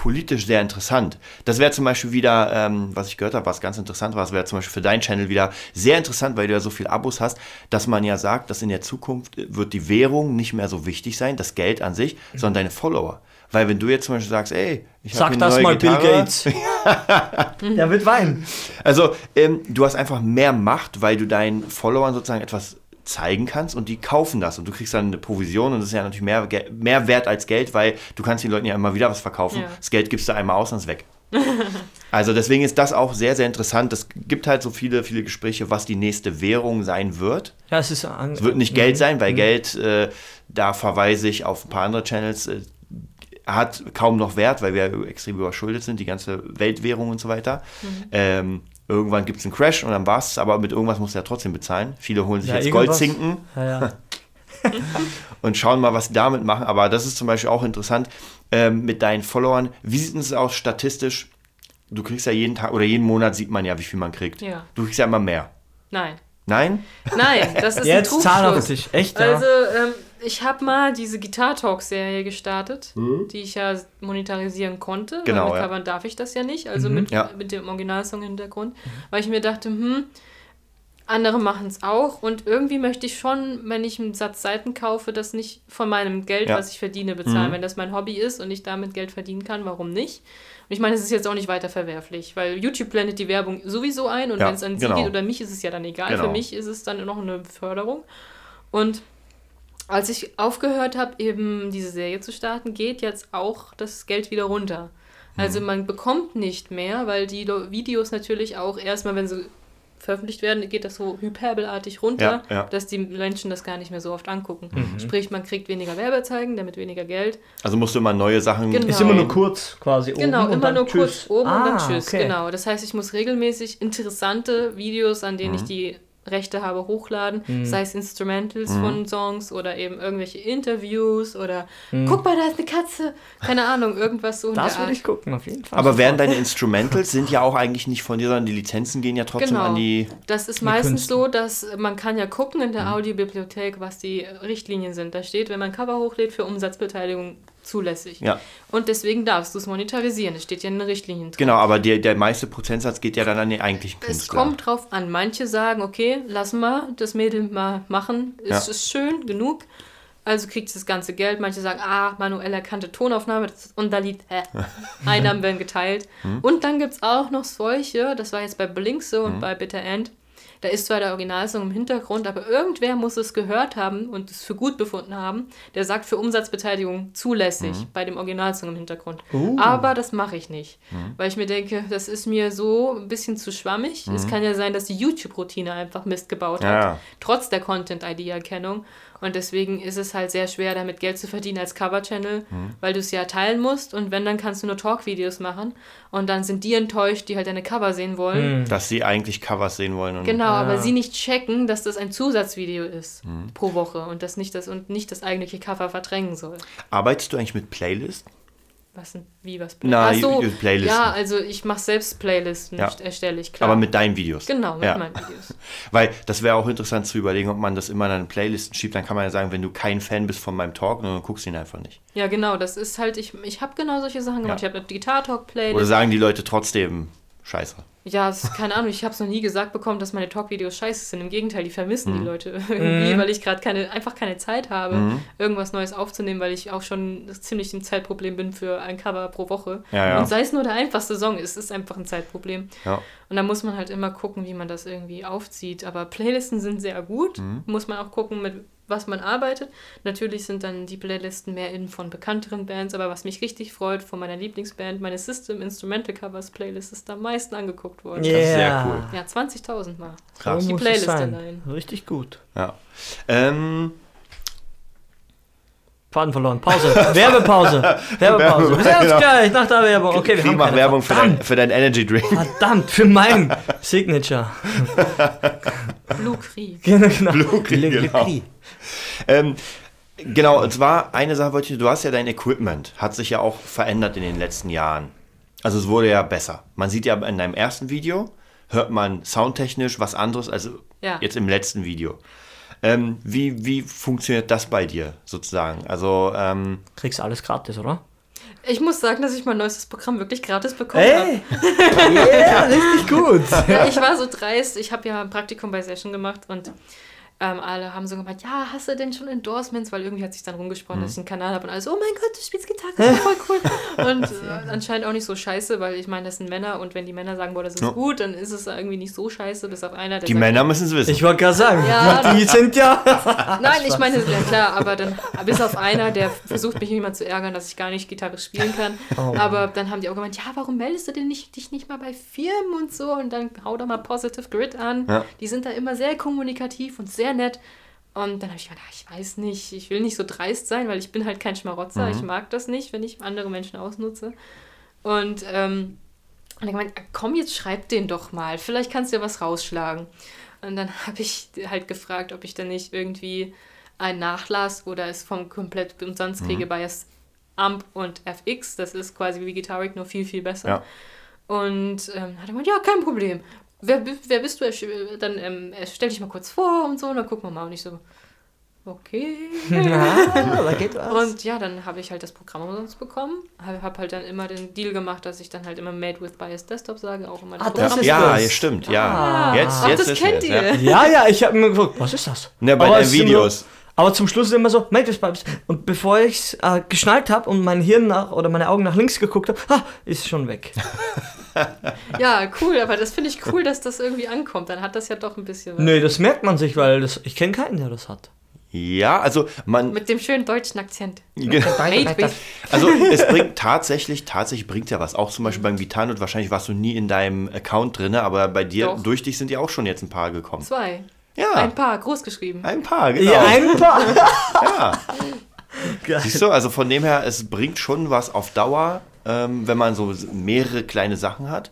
politisch sehr interessant. Das wäre zum Beispiel wieder, ähm, was ich gehört habe, was ganz interessant war, das wäre zum Beispiel für deinen Channel wieder sehr interessant, weil du ja so viele Abos hast, dass man ja sagt, dass in der Zukunft wird die Währung nicht mehr so wichtig sein, das Geld an sich, sondern deine Follower. Weil wenn du jetzt zum Beispiel sagst, ey, ich habe Sag das mal Bill Gitarre, Gates. Der wird weinen. also ähm, du hast einfach mehr Macht, weil du deinen Followern sozusagen etwas zeigen kannst und die kaufen das und du kriegst dann eine Provision und das ist ja natürlich mehr, mehr wert als Geld, weil du kannst den Leuten ja immer wieder was verkaufen. Ja. Das Geld gibst du einmal aus und ist weg. also deswegen ist das auch sehr, sehr interessant. Es gibt halt so viele, viele Gespräche, was die nächste Währung sein wird. Ja, es ist an, Es wird nicht Geld sein, weil Geld, äh, da verweise ich auf ein paar andere Channels, äh, hat kaum noch Wert, weil wir extrem überschuldet sind, die ganze Weltwährung und so weiter. Ähm, irgendwann gibt es einen Crash und dann war es, aber mit irgendwas musst du ja trotzdem bezahlen. Viele holen sich Ja, jetzt irgendwas. Goldzinken Ja, ja. und schauen mal, was sie damit machen. Aber das ist zum Beispiel auch interessant ähm, mit deinen Followern. Wie sieht es aus statistisch? Du kriegst ja jeden Tag oder jeden Monat sieht man ja, wie viel man kriegt. Ja. Du kriegst ja immer mehr. Nein. Nein? Nein, das ist Jetzt ein Zahlen auf den Trugschluss. Echt, ja. Also, ähm, ich habe mal diese Guitar Talk-Serie gestartet, Mhm. die ich ja monetarisieren konnte. Genau, weil mit ja. Covern darf ich das ja nicht, also Mhm. mit, Ja. mit dem Originalsong im Hintergrund. Weil ich mir dachte, hm, andere machen es auch und irgendwie möchte ich schon, wenn ich einen Satz Seiten kaufe, das nicht von meinem Geld, Ja. was ich verdiene, bezahlen. Mhm. Wenn das mein Hobby ist und ich damit Geld verdienen kann, warum nicht? Und ich meine, es ist jetzt auch nicht weiter verwerflich, weil YouTube blendet die Werbung sowieso ein und wenn es an sie genau. geht oder mich, ist es ja dann egal. Genau. Für mich ist es dann noch eine Förderung. Und als ich aufgehört habe, eben diese Serie zu starten, geht jetzt auch das Geld wieder runter. Mhm. Also man bekommt nicht mehr, weil die Videos natürlich auch erstmal, wenn sie veröffentlicht werden, geht das so hyperbelartig runter, Ja, ja. dass die Menschen das gar nicht mehr so oft angucken. Mhm. Sprich, man kriegt weniger Werbezeigen, damit weniger Geld. Also musst du immer neue Sachen. Genau. Ist immer nur kurz quasi oben Genau, und immer dann nur tschüss. kurz oben und Ah, dann tschüss. okay. Genau. Das heißt, ich muss regelmäßig interessante Videos, an Mhm. denen ich die Rechte habe, hochladen. Sei es Instrumentals von Songs oder eben irgendwelche Interviews oder guck mal, da ist eine Katze. Keine Ahnung, irgendwas so Mhm. Das würde ich gucken, auf jeden Fall. Aber wären deine Instrumentals sind ja auch eigentlich nicht von dir, sondern die Lizenzen gehen ja trotzdem Genau. an die. Das ist meistens Künstler. so, dass man kann ja gucken in der Mhm. Audiobibliothek, was die Richtlinien sind. Da steht, wenn man ein Cover hochlädt, für Umsatzbeteiligung zulässig. Ja, Und deswegen darfst du es monetarisieren. Es steht ja in den Richtlinien drin. genau, aber der, der meiste Prozentsatz geht ja dann an den eigentlichen Es Künstler. kommt drauf an. Manche sagen, okay, lassen wir das Mädel mal machen. Es Ja. ist schön genug. Also kriegt es das ganze Geld. Manche sagen, ah, manuell erkannte Tonaufnahme, das ist unterliegt. Hä? Einnahmen werden geteilt. Hm. Und dann gibt es auch noch solche, das war jetzt bei Blink so Hm. und bei Bitter End. Da ist zwar der Originalsong im Hintergrund, aber irgendwer muss es gehört haben und es für gut befunden haben. Der sagt für Umsatzbeteiligung zulässig Hm. bei dem Originalsong im Hintergrund. Uh. Aber das mache ich nicht, Hm. weil ich mir denke, das ist mir so ein bisschen zu schwammig. Es kann ja sein, dass die YouTube-Routine einfach Mist gebaut hat, Ja. trotz der Content-ID-Erkennung. Und deswegen ist es halt sehr schwer, damit Geld zu verdienen als Cover-Channel, Hm. weil du es ja teilen musst und wenn, dann kannst du nur Talk-Videos machen und dann sind die enttäuscht, die halt deine Cover sehen wollen. Dass sie eigentlich Covers sehen wollen. Und Genau, aber sie nicht checken, dass das ein Zusatzvideo ist Hm. pro Woche und das nicht das und nicht das eigentliche Cover verdrängen soll. Arbeitest du eigentlich mit Playlist? Was denn, wie was? Na, Ach so, Playlisten. Ja, also ich mache selbst Playlisten, Ja. erstelle ich, klar. Aber mit deinen Videos. Genau, mit Ja. meinen Videos. Weil das wäre auch interessant zu überlegen, ob man das immer in eine Playlisten schiebt. Dann kann man ja sagen, wenn du kein Fan bist von meinem Talk, dann guckst du ihn einfach nicht. Ja, genau, das ist halt, ich, ich habe genau solche Sachen gemacht. Ja. Ich habe eine Gitar-Talk-Playlist. Oder sagen die Leute trotzdem Scheiße. Ja, ist, keine Ahnung, ich habe es noch nie gesagt bekommen, dass meine Talk-Videos scheiße sind. Im Gegenteil, die vermissen Mhm. die Leute irgendwie, weil ich gerade keine, einfach keine Zeit habe, irgendwas Neues aufzunehmen, weil ich auch schon ziemlich im Zeitproblem bin für ein Cover pro Woche. Ja, ja. Und sei es nur der einfachste Song, es ist einfach ein Zeitproblem. Ja. Und da muss man halt immer gucken, wie man das irgendwie aufzieht. Aber Playlisten sind sehr gut. Mhm. Muss man auch gucken, mit was man arbeitet. Natürlich sind dann die Playlisten mehr in von bekannteren Bands, aber was mich richtig freut, von meiner Lieblingsband, meine System Instrumental Covers Playlist ist am meisten angeguckt worden. Yeah. ist sehr cool. Ja, 20.000 Mal. Krass. Die Playlist allein. Richtig gut. Ja. Ähm, Faden verloren. Pause. Werbepause. Werbepause. Wir sehen uns Genau. gleich nach der Werbung. Okay, wir Krieg haben mal keine. Werbung für dein, für dein Energy Drink. verdammt, für mein Signature. Blue genau. genau. Blue Le- genau. Ähm, Genau, und zwar eine Sache wollte ich, du hast ja dein Equipment, hat sich ja auch verändert in den letzten Jahren. Also es wurde ja besser. Man sieht ja in deinem ersten Video, hört man soundtechnisch was anderes als Ja. jetzt im letzten Video. Ähm, wie, wie funktioniert das bei dir sozusagen? Also, ähm, Kriegst alles gratis, oder? Ich muss sagen, dass ich mein neuestes Programm wirklich gratis bekommen habe. Ey! yeah, richtig gut. Ja, ich war so dreist. Ich habe ja ein Praktikum bei Session gemacht und ähm, alle haben so gemeint, ja, hast du denn schon Endorsements? Weil irgendwie hat sich dann rumgesprochen, dass ich einen Kanal habe und alles, oh mein Gott, du spielst Gitarre, das ist voll cool. Und äh, anscheinend auch nicht so scheiße, weil ich meine, das sind Männer und wenn die Männer sagen, boah, das ist Ja. gut, dann ist es irgendwie nicht so scheiße, bis auf einer, der die sagt, Männer müssen es wissen. Ich wollte gerade sagen, Ja. die sind ja. Nein, ich meine, ja klar, aber dann, bis auf einer, der versucht mich immer zu ärgern, dass ich gar nicht Gitarre spielen kann. Oh. Aber dann haben die auch gemeint, ja, warum meldest du denn nicht, dich nicht mal bei Firmen und so? Und dann hau doch mal Positive Grid an. Ja. Die sind da immer sehr kommunikativ und sehr nett. Und dann habe ich gedacht, ah, ich weiß nicht, ich will nicht so dreist sein, weil ich bin halt kein Schmarotzer. Ich mag das nicht, wenn ich andere Menschen ausnutze. Und ähm, und dann gemeint, ah, komm, jetzt schreib den doch mal. Vielleicht kannst du ja was rausschlagen. Und dann habe ich halt gefragt, ob ich dann nicht irgendwie einen Nachlass oder es vom komplett umsonst kriege bei es Amp und FX. Das ist quasi wie Guitaric, nur viel, viel besser. Ja. Und ähm, hat er gemeint, ja, kein Problem. Wer, wer bist du? Dann ähm, stell dich mal kurz vor und so, und dann gucken wir mal. Und ich so, okay. Ja, da geht was. Und ja, dann habe ich halt das Programm umsonst bekommen. Habe hab halt dann immer den Deal gemacht, dass ich dann halt immer Made with Bias Desktop sage, auch immer das Ah, das Programm. ist ja, das. ja, stimmt, ja. Ah. Jetzt, Ach, jetzt das kennt ihr. Ja, ja, ich habe mir gefragt, was ist das? Ja, bei den Videos. Aber zum Schluss ist immer so, Mate with Pipes. Und bevor ich es äh, geschnallt habe und mein Hirn nach oder meine Augen nach links geguckt habe, ah, ist schon weg. Ja, cool, aber das finde ich cool, dass das irgendwie ankommt. Dann hat das ja doch ein bisschen was. Nö, das merkt man sich, weil das, ich kenne keinen, der das hat. Ja, also man. Mit dem schönen deutschen Akzent. Genau. Also es bringt tatsächlich, tatsächlich bringt ja was. Auch zum Beispiel beim Gitarrenot, wahrscheinlich warst du nie in deinem Account drin, aber bei dir, Doch. durch dich sind ja auch schon jetzt ein paar gekommen. Zwei. Ja, Ein paar, groß geschrieben. ein paar, genau. Ja, ein paar. Ja. Geil. Siehst du, also von dem her, es bringt schon was auf Dauer, ähm, wenn man so mehrere kleine Sachen hat.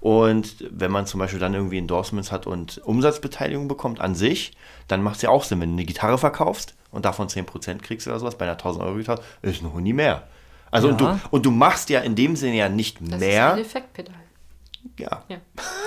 Und wenn man zum Beispiel dann irgendwie Endorsements hat und Umsatzbeteiligung bekommt an sich, dann macht es ja auch Sinn, wenn du eine Gitarre verkaufst und davon 10% kriegst oder sowas bei einer 1000 Euro Gitarre, ist noch nie mehr. Also und, du, Ja. und du machst ja in dem Sinne ja nicht Das ist mehr. ein Effektpedal. Ja. Ja.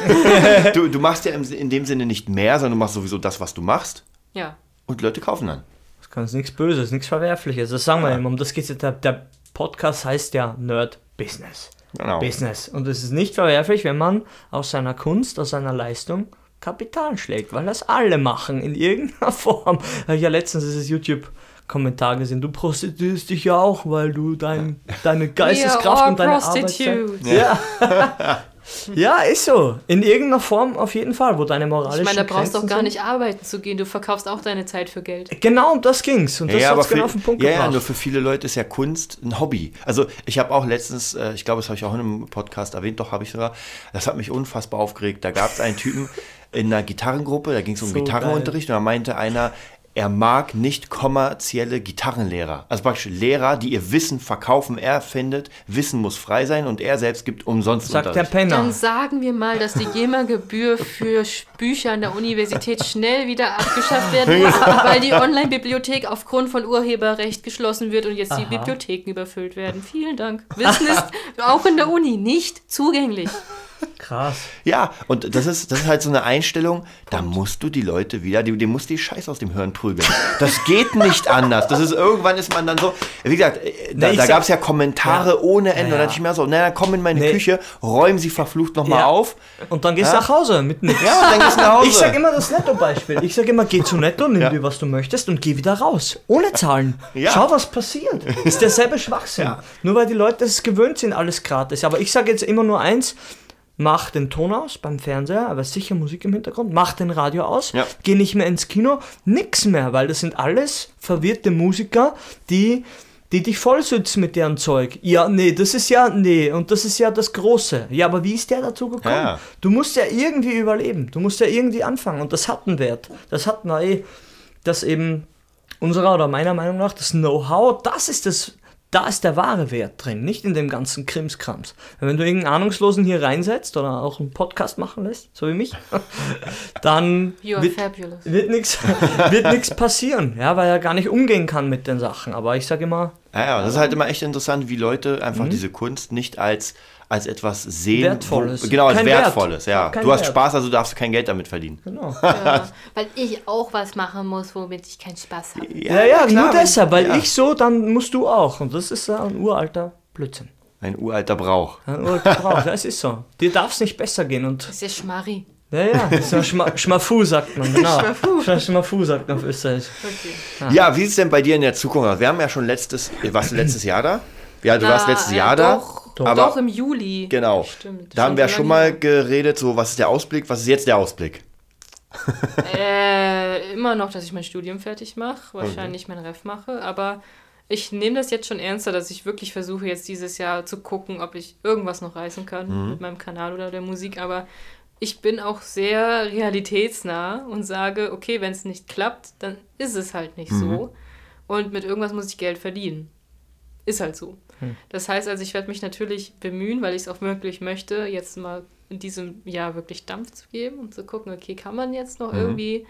Du, du machst ja in dem Sinne nicht mehr, sondern du machst sowieso das, was du machst Ja. und Leute kaufen dann. Das kann nichts Böses, nichts Verwerfliches. Das sagen wir immer. Um das geht es. Der, der Podcast heißt ja Nerd Business. Genau. Business. Und es ist nicht verwerflich, wenn man aus seiner Kunst, aus seiner Leistung Kapital schlägt, weil das alle machen in irgendeiner Form. Habe ich ja letztens dieses YouTube-Kommentar gesehen. Du prostituierst dich ja auch, weil du dein, deine Geisteskraft all und deine Arbeit. prostitutes. Ja. ja, ist so. In irgendeiner Form auf jeden Fall, wo deine moralischen Ich meine, da brauchst du auch gar nicht arbeiten zu gehen. Du verkaufst auch deine Zeit für Geld. Genau um das ging's. Und das ja, hat's für, genau auf den Punkt ja, ja, gebracht. nur für viele Leute ist ja Kunst ein Hobby. Also ich habe auch letztens, äh, ich glaube, das habe ich auch in einem Podcast erwähnt, doch habe ich sogar, das hat mich unfassbar aufgeregt. Da gab es einen Typen in einer Gitarrengruppe, da ging es um So Gitarrenunterricht und da meinte einer, er mag nicht kommerzielle Gitarrenlehrer. Also praktisch Lehrer, die ihr Wissen verkaufen. Er findet, Wissen muss frei sein und er selbst gibt umsonst Sagt der Unterricht. Penner. Dann sagen wir mal, dass die GEMA-Gebühr für Bücher an der Universität schnell wieder abgeschafft werden muss, weil die Online-Bibliothek aufgrund von Urheberrecht geschlossen wird und jetzt die Bibliotheken überfüllt werden. Vielen Dank. Wissen ist auch in der Uni nicht zugänglich. Krass. Ja, und das ist, das ist halt so eine Einstellung, da musst du die Leute wieder, die, dem musst du die Scheiße aus dem Hirn prügeln. Das geht nicht anders. Das ist, irgendwann ist man dann so, wie gesagt, äh, da, Nee, ich da gab es ja Kommentare Ja. ohne Ende. Und Ja, dann dachte ich mir so, na, komm in meine Nee. Küche, räum sie verflucht nochmal Ja. auf. Und dann gehst du Ja. nach Hause mit nichts. Ja, und dann gehst nach Hause. Ich sag immer das Netto-Beispiel. Ich sag immer, geh zu Netto, nimm Ja. dir, was du möchtest und geh wieder raus. Ohne Zahlen. Ja. Schau, was passiert. Ist derselbe Schwachsinn. Ja. Nur weil die Leute es gewöhnt sind, alles gratis. Aber ich sage jetzt immer nur eins. Mach den Ton aus beim Fernseher, aber sicher Musik im Hintergrund. Mach den Radio aus. Ja. Geh nicht mehr ins Kino. Nix mehr, weil das sind alles verwirrte Musiker, die die dich vollsützen mit deren Zeug. Ja, nee, das ist ja, nee, und das ist ja das Große. Ja, aber wie ist der dazu gekommen? Ja. Du musst ja irgendwie überleben. Du musst ja irgendwie anfangen. Und das hat einen Wert. Das hat eh, dass eben unserer oder meiner Meinung nach das Know-how, das ist das, da ist der wahre Wert drin, nicht in dem ganzen Krimskrams. Wenn du irgendeinen Ahnungslosen hier reinsetzt oder auch einen Podcast machen lässt, so wie mich, dann wird, nichts wird nix passieren, ja, weil er gar nicht umgehen kann mit den Sachen. Aber ich sage immer, Ja, ja, das ist halt immer echt interessant, wie Leute einfach diese Kunst nicht als, als etwas sehen. Wertvolles. Wo, genau, als Kein Wert. Wertvolles, ja. Kein du hast Wert. Spaß, also darfst du kein Geld damit verdienen. genau. Ja, weil ich auch was machen muss, womit ich keinen Spaß habe. Ja, ja, klar, nur deshalb, weil ja. ich so, dann musst du auch. Und das ist ja ein uralter Blödsinn. Ein uralter Brauch. Ein uralter Brauch, ja, es ist so. Dir darf es nicht besser gehen und Das ist ja Schmarri. Ja, ja, das ist ja Schma Schmafu, sagt man, genau. Schmafu. Schmafu sagt man auf Österreich. Okay. Ja, wie sieht es denn bei dir in der Zukunft aus? Wir haben ja schon letztes, warst du letztes Jahr da? Ja, du warst Na, letztes äh, Jahr da. Doch, Doch. Aber- doch im Juli. Genau. Stimmt. Da haben wir ja schon mal geredet, so was ist der Ausblick, was ist jetzt der Ausblick? Äh, immer noch, dass ich mein Studium fertig mache, wahrscheinlich mein Ref mache, aber ich nehme das jetzt schon ernster, dass ich wirklich versuche, jetzt dieses Jahr zu gucken, ob ich irgendwas noch reißen kann mit meinem Kanal oder der Musik, aber ich bin auch sehr realitätsnah und sage, okay, wenn es nicht klappt, dann ist es halt nicht so. Und mit irgendwas muss ich Geld verdienen. Ist halt so. Das heißt also, ich werde mich natürlich bemühen, weil ich es auch wirklich möchte, jetzt mal in diesem Jahr wirklich Dampf zu geben und zu gucken, okay, kann man jetzt noch irgendwie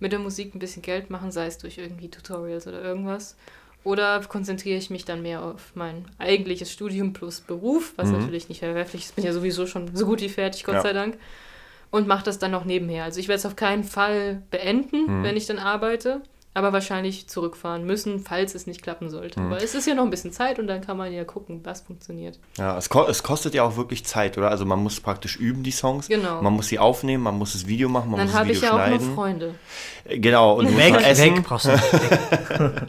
mit der Musik ein bisschen Geld machen, sei es durch irgendwie Tutorials oder irgendwas. Oder konzentriere ich mich dann mehr auf mein eigentliches Studium plus Beruf, was natürlich nicht verwerflich ist. Bin ja sowieso schon so gut wie fertig, Gott Ja. sei Dank. Und mache das dann noch nebenher. Also ich werde es auf keinen Fall beenden, wenn ich dann arbeite, aber wahrscheinlich zurückfahren müssen, falls es nicht klappen sollte. Aber es ist ja noch ein bisschen Zeit und dann kann man ja gucken, was funktioniert. Ja, es, ko es kostet ja auch wirklich Zeit, oder? Also man muss praktisch üben, die Songs. Genau. Man muss sie aufnehmen, man muss das Video machen, man dann muss das habe Video ich ja auch schneiden. Freunde. Äh, Genau, und Weg, essen. weg, brauchst du nicht. Weg.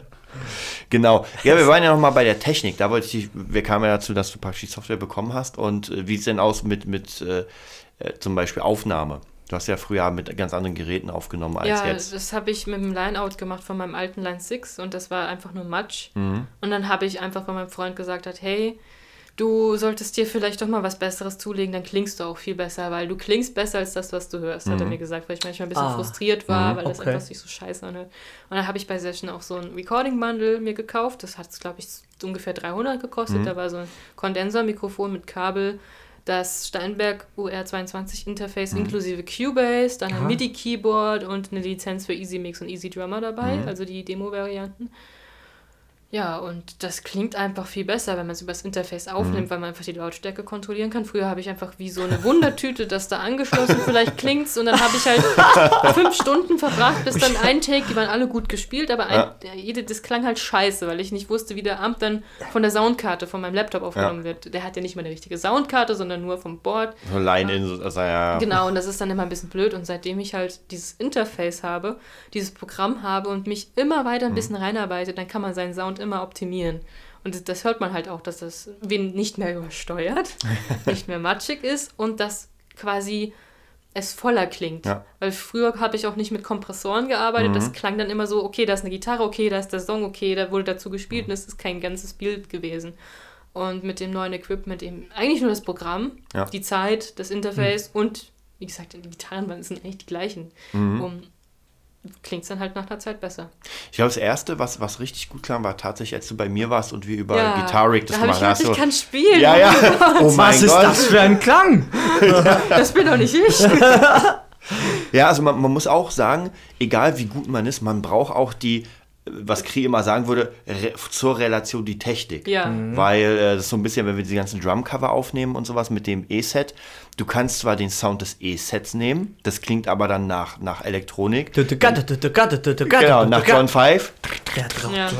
Genau. Ja, wir waren ja noch mal bei der Technik. Da wollte ich, dich- wir kamen ja dazu, dass du praktisch die Software bekommen hast. Und äh, wie sieht es denn aus mit, mit äh, äh, zum Beispiel Aufnahme? Du hast ja früher mit ganz anderen Geräten aufgenommen als Ja, jetzt. das habe ich mit dem Line-Out gemacht von meinem alten Line 6 und das war einfach nur Matsch. Mhm. Und dann habe ich einfach, weil mein Freund gesagt hat, hey, du solltest dir vielleicht doch mal was Besseres zulegen, dann klingst du auch viel besser, weil du klingst besser als das, was du hörst, hat er mir gesagt, weil ich manchmal ein bisschen Ah. frustriert war, weil das okay. einfach sich so scheiße anhört. Und dann habe ich bei Session auch so ein Recording-Bundle mir gekauft, das hat, glaube ich, ungefähr 300 gekostet, da war so ein Kondensermikrofon mit Kabel, das Steinberg UR22 Interface inklusive Cubase, dann ein. MIDI-Keyboard und eine Lizenz für Easy Mix und Easy Drummer dabei, also die Demo-Varianten. Ja, und das klingt einfach viel besser, wenn man es übers Interface aufnimmt, weil man einfach die Lautstärke kontrollieren kann. Früher habe ich einfach wie so eine Wundertüte das da angeschlossen, vielleicht klingt's und dann habe ich halt fünf Stunden verbracht, bis dann ein Take, die waren alle gut gespielt, aber ein, ja, jede, das klang halt scheiße, weil ich nicht wusste, wie der Amp dann von der Soundkarte von meinem Laptop aufgenommen wird. Der hat ja nicht mal eine richtige Soundkarte, sondern nur vom Board. So Line-In, so- also ja. Genau, und das ist dann immer ein bisschen blöd. Und seitdem ich halt dieses Interface habe, dieses Programm habe und mich immer weiter ein bisschen reinarbeite, dann kann man seinen Sound immer optimieren. Und das, das hört man halt auch, dass das wen nicht mehr übersteuert, nicht mehr matschig ist und dass quasi es voller klingt. Ja. Weil früher habe ich auch nicht mit Kompressoren gearbeitet. Das klang dann immer so, okay, da ist eine Gitarre, okay, da ist der Song, okay, da wurde dazu gespielt und es ist kein ganzes Bild gewesen. Und mit dem neuen Equipment eben eigentlich nur das Programm, Ja. die Zeit, das Interface und wie gesagt, die Gitarren sind eigentlich die gleichen. Um, Klingt es dann halt nach einer Zeit besser. Ich glaube, das erste, was, was richtig gut klang, war tatsächlich, als du bei mir warst und wir über Ja, Guitar Rig das da ich gemacht hast. ich kann spielen. ja, ja. Oh mein Was ist Gott. das für ein Klang? Das bin doch nicht ich. Ja, also man, man muss auch sagen, egal wie gut man ist, man braucht auch die, was Kri immer sagen würde, re zur Relation die Technik. Ja. Weil äh, das ist so ein bisschen, wenn wir die ganzen Drumcover aufnehmen und sowas mit dem E-Set, du kannst zwar den Sound des E-Sets nehmen, das klingt aber dann nach, nach Elektronik. Genau, nach John 5. Der Trottel, Ja.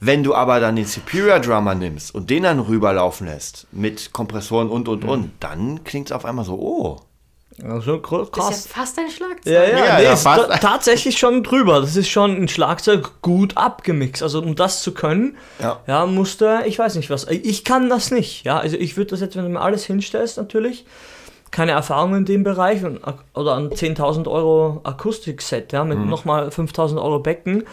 Wenn du aber dann den Superior Drummer nimmst und den dann rüberlaufen lässt mit Kompressoren und und und, dann klingt es auf einmal so, oh. Also gr- Das krass. ist ja fast ein Schlagzeug. Ja, ja, Ja, nee, ja, ist fast. ta tatsächlich schon drüber. Das ist schon ein Schlagzeug gut abgemixt. Also um das zu können, Ja. ja, musste, ich weiß nicht was. Ich kann das nicht. Ja, also ich würde das jetzt, wenn du mir alles hinstellst, natürlich, keine Erfahrung in dem Bereich und, oder ein 10.000 Euro Akustikset, ja, mit nochmal 5.000 Euro Becken.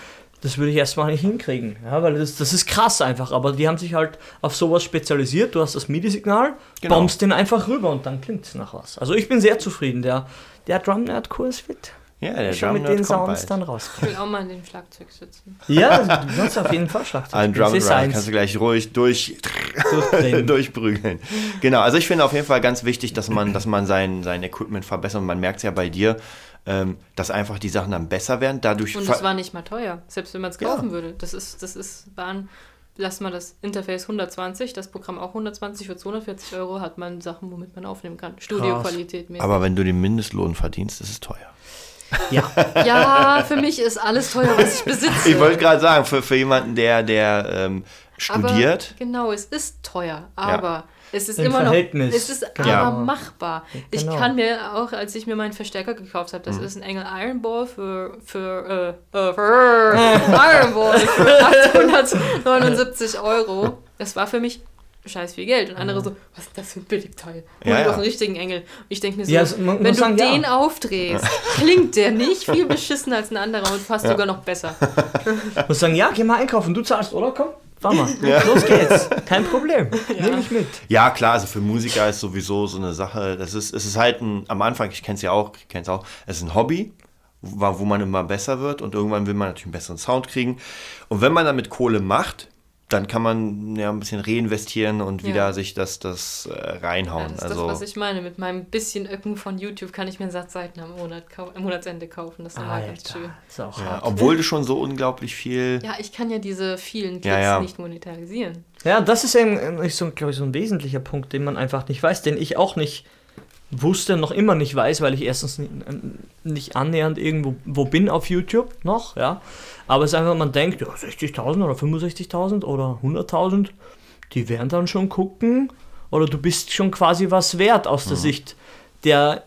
Das würde ich erstmal nicht hinkriegen, ja, weil das, das ist krass einfach, aber die haben sich halt auf sowas spezialisiert. Du hast das MIDI-Signal, Genau. bombst den einfach rüber und dann klingt es nach was. Also ich bin sehr zufrieden. Der, der Drum Nerd Kurs wird Ja, der schon mit den Sounds bald. dann raus. Ich will auch mal in den Schlagzeug sitzen. Ja, du kannst auf jeden Fall Schlagzeug Ein. Drum kannst du gleich ruhig durch, durchprügeln. Genau, also ich finde auf jeden Fall ganz wichtig, dass man, dass man sein, sein Equipment verbessert. Und man merkt es ja bei dir, ähm, dass einfach die Sachen dann besser werden. Dadurch Und das war nicht mal teuer, selbst wenn man es Ja. kaufen würde. Das ist, das ist, waren, lass mal das Interface 120, das Programm auch 120 für 240 Euro, hat man Sachen, womit man aufnehmen kann. Studioqualität mäßig. aber wenn du den Mindestlohn verdienst, ist es teuer. Ja, Ja, für mich ist alles teuer, was ich besitze. Ich wollte gerade sagen, für, für jemanden, der, der ähm, studiert, Aber, genau, es ist teuer, aber es ist Im immer noch, Verhältnis, es ist genau. Ja. aber machbar. Ich Genau. kann mir auch, als ich mir meinen Verstärker gekauft habe, das ist ein Engel Iron Ball für, für, äh, äh, für Iron Ball für 879 Euro. Das war für mich scheiß viel Geld. Und andere so, was ist das für ein Billigteil? Hol Ja, dir ja. doch einen richtigen Engel. Ich denke mir so, Ja, also wenn du sagen, ja. den aufdrehst, klingt der nicht viel beschissener als ein anderer und fast sogar noch besser. muss sagen, ja, geh mal einkaufen. Du zahlst, oder? Komm, fahr mal. Los geht's. Kein Problem. Nimm ich mit. Ja, klar, also für Musiker ist sowieso so eine Sache, das ist, es ist halt ein, am Anfang, ich kenne es ja auch, ich kenne es auch, es ist ein Hobby, wo, wo man immer besser wird und irgendwann will man natürlich einen besseren Sound kriegen. Und wenn man damit Kohle macht, dann kann man ja ein bisschen reinvestieren und Ja. wieder sich das, das äh, Ja, reinhauen. das ist also, das, was ich meine. Mit meinem bisschen Öcken von YouTube kann ich mir einen Satz Seiten am, Monat kau am Monatsende kaufen. Das ist immer ganz schön. ist auch ja, obwohl du schon so unglaublich viel. Ja, ich kann ja diese vielen Klicks Ja, ja. nicht monetarisieren. Ja, das ist eben äh, so, glaube ich, so ein wesentlicher Punkt, den man einfach nicht weiß, den ich auch nicht wusste, noch immer nicht weiß, weil ich erstens nicht, nicht annähernd irgendwo wo bin auf YouTube noch, ja. Aber es ist einfach, man denkt, ja, 60.000 oder 65.000 oder 100.000, die werden dann schon gucken oder du bist schon quasi was wert aus der Sicht der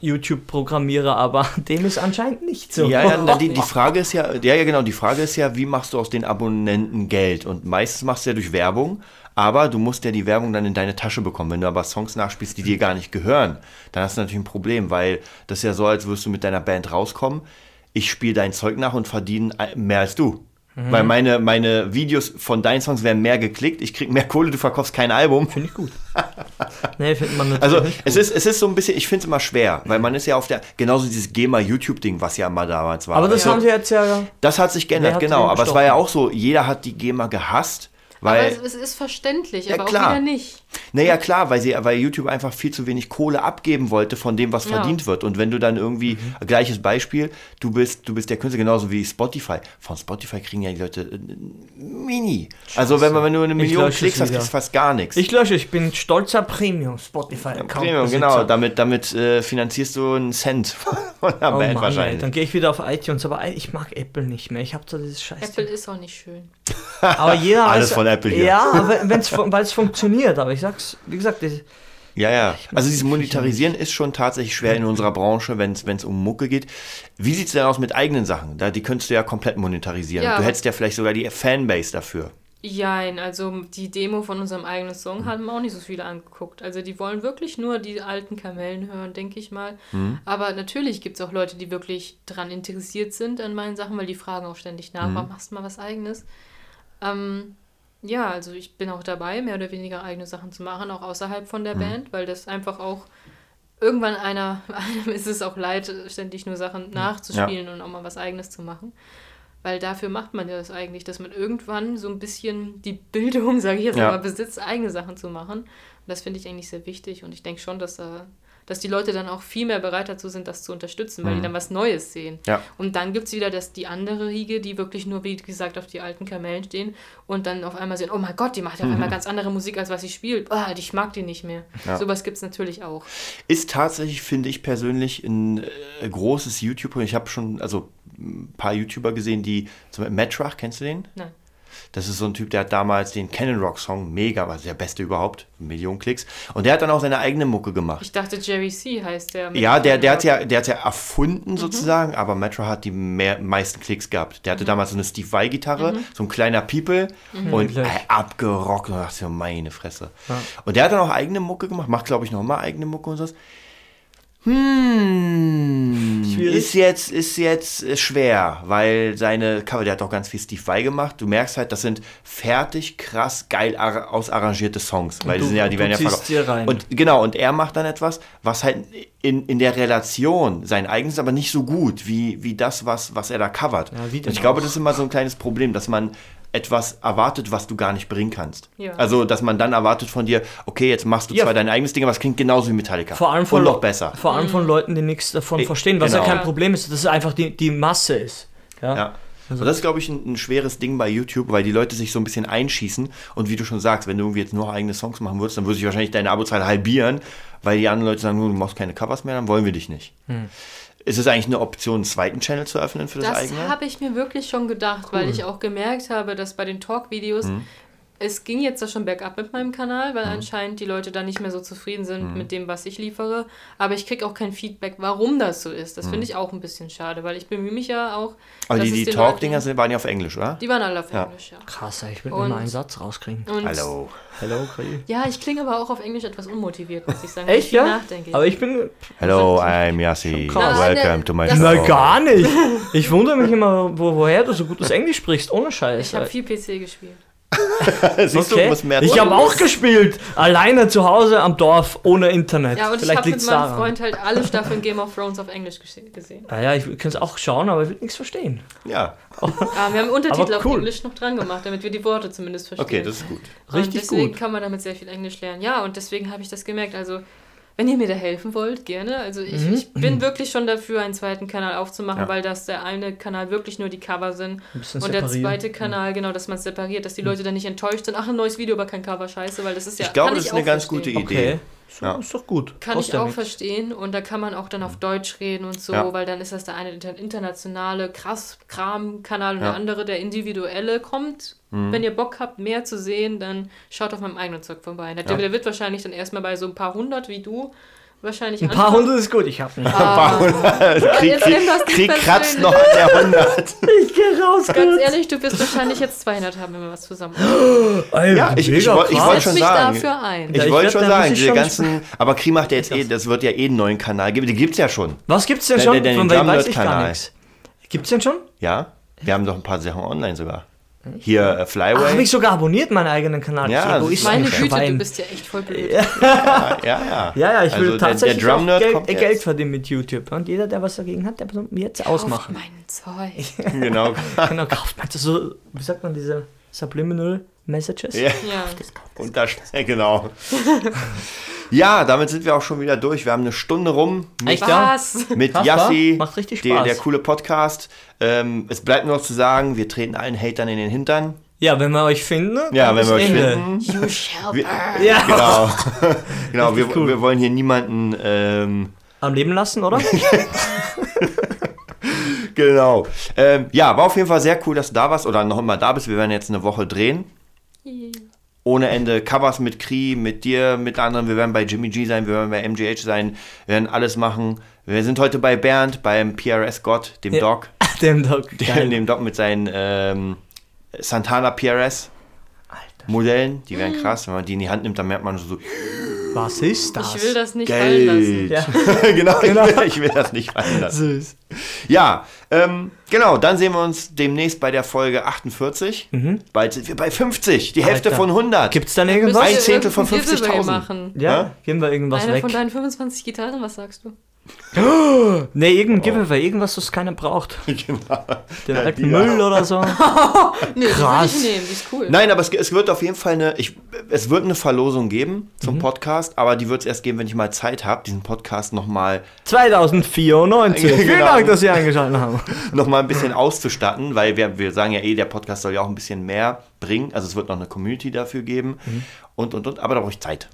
YouTube-Programmierer, aber dem ist anscheinend nicht so. Ja, ja, die, die Frage ist ja, ja, ja, genau, die Frage ist ja, wie machst du aus den Abonnenten Geld? Und meistens machst du ja durch Werbung, aber du musst ja die Werbung dann in deine Tasche bekommen. Wenn du aber Songs nachspielst, die dir gar nicht gehören, dann hast du natürlich ein Problem, weil das ist ja so, als würdest du mit deiner Band rauskommen, ich spiele dein Zeug nach und verdiene mehr als du. Weil meine, meine Videos von deinen Songs werden mehr geklickt, ich krieg mehr Kohle, du verkaufst kein Album. Finde ich gut. nee, findet man Also natürlich es ist, es ist so ein bisschen, ich finde es immer schwer, weil man ist ja auf der, genauso dieses GEMA-YouTube-Ding, was ja mal damals war. Aber das Also, haben sie jetzt ja. das hat sich geändert, genau. Aber es war ja auch so, jeder hat die GEMA gehasst, weil, es, es ist verständlich, Ja, aber klar. auch wieder nicht. naja klar, weil, sie, weil YouTube einfach viel zu wenig Kohle abgeben wollte von dem, was Ja. verdient wird. Und wenn du dann irgendwie, Mhm. gleiches Beispiel, du bist, du bist der Künstler genauso wie Spotify. Von Spotify kriegen ja die Leute äh, Mini. Also wenn, man, wenn du eine Million Klicks hast, du fast gar nichts. Ich lösche, ich bin stolzer Premium Spotify-Account. Premium, genau. Damit, damit äh, finanzierst du einen Cent von der Oh Band Mann, wahrscheinlich. ey, dann gehe ich wieder auf iTunes, aber ich mag Apple nicht mehr. Ich habe so dieses Scheiß. Apple ist auch nicht schön. Aber jeder Alles weiß- von Apple hier. Ja, weil es funktioniert. Aber ich sag's, wie gesagt, das, Ja, ja. Also dieses Monetarisieren ist schon tatsächlich schwer in unserer Branche, wenn es um Mucke geht. Wie sieht es denn aus mit eigenen Sachen? Da, die könntest du ja komplett monetarisieren. Ja, du hättest ja vielleicht sogar die Fanbase dafür. Jein, also die Demo von unserem eigenen Song haben auch nicht so viele angeguckt. Also die wollen wirklich nur die alten Kamellen hören, denke ich mal. Aber natürlich gibt es auch Leute, die wirklich daran interessiert sind an meinen Sachen, weil die fragen auch ständig nach, warum machst du mal was eigenes? Ähm, ja, also ich bin auch dabei, mehr oder weniger eigene Sachen zu machen, auch außerhalb von der Band, weil das einfach auch irgendwann einer, einem ist es auch leid, ständig nur Sachen nachzuspielen und auch mal was eigenes zu machen. Weil dafür macht man ja das eigentlich, dass man irgendwann so ein bisschen die Bildung, sage ich jetzt Ja. mal, besitzt, eigene Sachen zu machen. Und das finde ich eigentlich sehr wichtig. Und ich denke schon, dass da dass die Leute dann auch viel mehr bereit dazu sind, das zu unterstützen, weil die dann was Neues sehen. Ja. Und dann gibt es wieder das, die andere Riege, die wirklich nur, wie gesagt, auf die alten Kamellen stehen und dann auf einmal sehen, oh mein Gott, die macht ja auf einmal ganz andere Musik, als was sie spielt. Ah, ich mag die nicht mehr. Ja. Sowas gibt es natürlich auch. Ist tatsächlich, finde ich persönlich, ein äh, großes YouTube. Ich habe schon, also ein paar YouTuber gesehen, die, zum Beispiel Metrach, kennst du den? Nein. Das ist so ein Typ, der hat damals den Cannon Rock Song, mega, war der beste überhaupt, Millionen Klicks. Und der hat dann auch seine eigene Mucke gemacht. Ich dachte, Jerry C. heißt der. Ja, der, der hat ja, der hat ja erfunden sozusagen, aber Metro hat die mehr, meisten Klicks gehabt. Der hatte damals so eine Steve Vai Gitarre, so ein kleiner People und Wirklich? äh, abgerockt und dachte meine Fresse. Und der hat dann auch eigene Mucke gemacht, macht glaube ich noch mal eigene Mucke und so. Hm, Schwierig. ist jetzt, ist jetzt äh, schwer, weil seine Cover, der hat auch ganz viel Steve Vai gemacht. Du merkst halt, das sind fertig, krass, geil ar- ausarrangierte Songs, weil die du- sind ja, die werden ja verkauft. rein. Und genau, und er macht dann etwas, was halt in, in der Relation sein eigenes, aber nicht so gut wie, wie das, was, was er da covert. Ja, und ich glaube, das ist immer so ein kleines Problem, dass man etwas erwartet, was du gar nicht bringen kannst. Ja. Also, dass man dann erwartet von dir, okay, jetzt machst du Ja. zwar dein eigenes Ding, aber es klingt genauso wie Metallica. Vor allem von, und noch besser. Vor allem von Leuten, die nichts davon Eh, verstehen, was genau. ja kein. Problem ist, dass es einfach die, die Masse ist. Ja. Ja. Also das ist, glaube ich, ein, ein schweres Ding bei YouTube, weil die Leute sich so ein bisschen einschießen. Und wie du schon sagst, wenn du irgendwie jetzt nur eigene Songs machen würdest, dann würde sich wahrscheinlich deine Abozahl halbieren, weil die anderen Leute sagen, du machst keine Covers mehr, dann wollen wir dich nicht. Hm. Ist es eigentlich eine Option, einen zweiten Channel zu öffnen für das, Das eigene? habe ich mir wirklich schon gedacht, weil ich auch gemerkt habe, dass bei den Talk-Videos Mhm. Es ging jetzt da schon bergab mit meinem Kanal, Mhm. weil anscheinend die Leute da nicht mehr so zufrieden sind mit dem, was ich liefere. Aber ich kriege auch kein Feedback, warum das so ist. Das finde ich auch ein bisschen schade, weil ich bemühe mich ja auch. Mhm. Aber dass die, die Talk-Dinger waren ja auf Englisch, oder? Die waren alle auf Ja. Englisch, ja. Krass, ich will Und- immer einen Satz rauskriegen. Und Hallo. Hello, Kri. Ja, ich klinge aber auch auf Englisch etwas unmotiviert, muss ich sagen. Echt, ja? nachdenke. Aber ich bin. Hello, I'm Yassi. Welcome to my show. Na, gar nicht. Ich wundere mich immer, wo, woher du so gutes Englisch sprichst, ohne Scheiß. ich habe viel PC gespielt. Siehst du, Okay. muss mehr Ich habe auch gespielt. Alleine zu Hause am Dorf, ohne Internet. Ja, und ich Vielleicht habe mit meinem daran. Freund halt alle Staffeln Game of Thrones auf Englisch gese- gesehen. Ja, ja, ich kann es auch schauen, aber ich will nichts verstehen. Ja, Ah, wir haben Untertitel Aber auf cool. Englisch noch dran gemacht, damit wir die Worte zumindest verstehen. okay, das ist gut. Richtig und deswegen gut. kann man damit sehr viel Englisch lernen. Ja, und deswegen habe ich das gemerkt. Also, wenn ihr mir da helfen wollt, gerne. Also, ich, Mhm. ich bin wirklich schon dafür, einen zweiten Kanal aufzumachen, Ja. weil das der eine Kanal wirklich nur die Cover sind. Und der zweite Kanal, genau, dass man es separiert, dass die Leute dann nicht enttäuscht sind. Ach, ein neues Video, aber kein Cover, scheiße, weil das ist ja. Ich glaube, das ist eine ganz verstehen. gute Idee. Okay. So, Ja. Ist doch gut. Kann Kostet ich auch nichts. verstehen und da kann man auch dann auf Deutsch reden und so, Ja. weil dann ist das der eine inter internationale krass Kram-Kanal und Ja. Mhm. der andere der individuelle kommt. Wenn ihr Bock habt, mehr zu sehen, dann schaut auf meinem eigenen Zeug vorbei. Der, Ja. der wird wahrscheinlich dann erstmal bei so ein paar hundert wie du wahrscheinlich Ein paar hundert ist gut, ich hab nicht. Ah, Krieg, jetzt nimm das Krieg, nicht Krieg kratzt noch an der 100. Ich geh raus, Ganz ehrlich, du wirst wahrscheinlich jetzt 200 haben, wenn wir was zusammen Ey, Ja, ich- ich ich wollte Setz schon mich sagen. dafür ein. Ja, Ich ich wollte werd- schon da sagen, ich diese schon- ganzen, aber Kri macht ja jetzt eh, das wird ja eh einen neuen Kanal geben. Den gibt's ja schon. Was gibt's denn Der- schon? der- der Von wem weiß ich gar nichts. Gibt's denn schon? Ja, wir haben doch ein paar Sachen online sogar. Hier äh, Ach, habe Flyway. ich sogar abonniert, meinen eigenen Kanal. Ja, Ich das Egoist, ist Meine ein Güte, du bist ja echt voll blöd. ja, ja, ja. Ja, ja, ich will Also der- tatsächlich der Nerd Geld, kommt äh. Geld verdienen mit YouTube. Und jeder, der was dagegen hat, der mir jetzt ausmachen. Mein Zeug. Genau. genau, kauft man das so, wie sagt man, diese Subliminal Messages? Ja, Ja. und da steht, genau. Ja, damit sind wir auch schon wieder durch. Wir haben eine Stunde rum mit, Echt, ja? Was? mit Yassi? Macht richtig der, Spaß. der coole Podcast. Ähm, es bleibt nur noch zu sagen, wir treten allen Hatern in den Hintern. Ja, wenn wir euch finden, Ja, wenn wir euch Ende. finden. You shall Wir- burn. Ja, Genau. genau, wir, cool. wir wollen hier niemanden. Ähm, am Leben lassen, oder? genau. Ähm, ja, war auf jeden Fall sehr cool, dass du da warst oder noch immer da bist. Wir werden jetzt eine Woche drehen. Ohne Ende Covers mit Kri, mit dir, mit anderen. Wir werden bei Jimmy G sein, wir werden bei MGH sein. Wir werden alles machen. Wir sind heute bei Bernd, beim PRS Gott, dem Ja. Doc. Dem Doc. Der, dem Doc mit seinen ähm, Santana PRS Alter, Modellen. Die wären krass. Wenn man die in die Hand nimmt, dann merkt man so, was ist das? Ich will das nicht fallen lassen. Geld. Ja. genau, Genau. Ich, will, ich will das nicht fallen lassen. Süß. Ja, ähm, genau, dann sehen wir uns demnächst bei der Folge 48. Bald sind wir bei 50, die Hälfte Alter. von 100. Gibt's dann Müsst irgendwas? Ein Zehntel von irgendein Giveaway 50.000. machen. Ja, Ja? geben wir irgendwas Eine weg. von deinen 25 Gitarren, was sagst du? Nee, irgendein Giveaway, irgendwas, was keiner braucht. genau. Den Ja, alten Müll oder so. Nee, Krass. die nehmen, die ist cool. Nein, aber es, es wird auf jeden Fall eine, ich, es wird eine Verlosung geben Mhm. zum Podcast, aber die wird es erst geben, wenn ich mal Zeit habe, diesen Podcast nochmal 2094. Vielen Genau. Dank, dass Sie eingeschaltet haben. noch mal ein bisschen auszustatten, weil wir, wir sagen ja eh, der Podcast soll ja auch ein bisschen mehr bringen. Also es wird noch eine Community dafür geben Mhm. und, und, und, aber da brauche ich Zeit.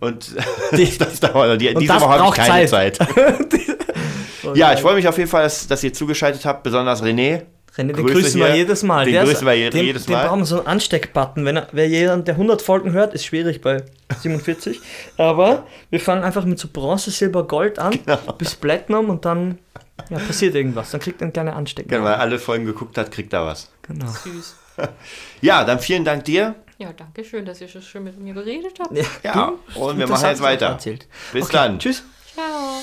Und Die- das dauert, die, diese das Woche habe ich keine Zeit. Zeit. ja, ich freue mich auf jeden Fall, dass, dass ihr zugeschaltet habt, besonders René. René, den Grüße grüßen wir jedes Mal. Den Der grüßen wir je- den, jedes Den Mal. brauchen wir so einen Ansteckbutton. Wenn er, wer jeder, der 100 Folgen hört, ist schwierig bei 47. Aber wir fangen einfach mit so Bronze, Silber, Gold an, Genau. bis Platinum und dann ja, passiert irgendwas. Dann kriegt er einen kleinen Anstecker. Wenn man alle Folgen geguckt hat, kriegt er was. Genau. Süß. Ja, dann vielen Dank dir. Ja, danke schön, dass ihr so schön mit mir geredet habt. Ja, ja. und wir machen jetzt weiter. Bis okay. dann. Tschüss. Ciao.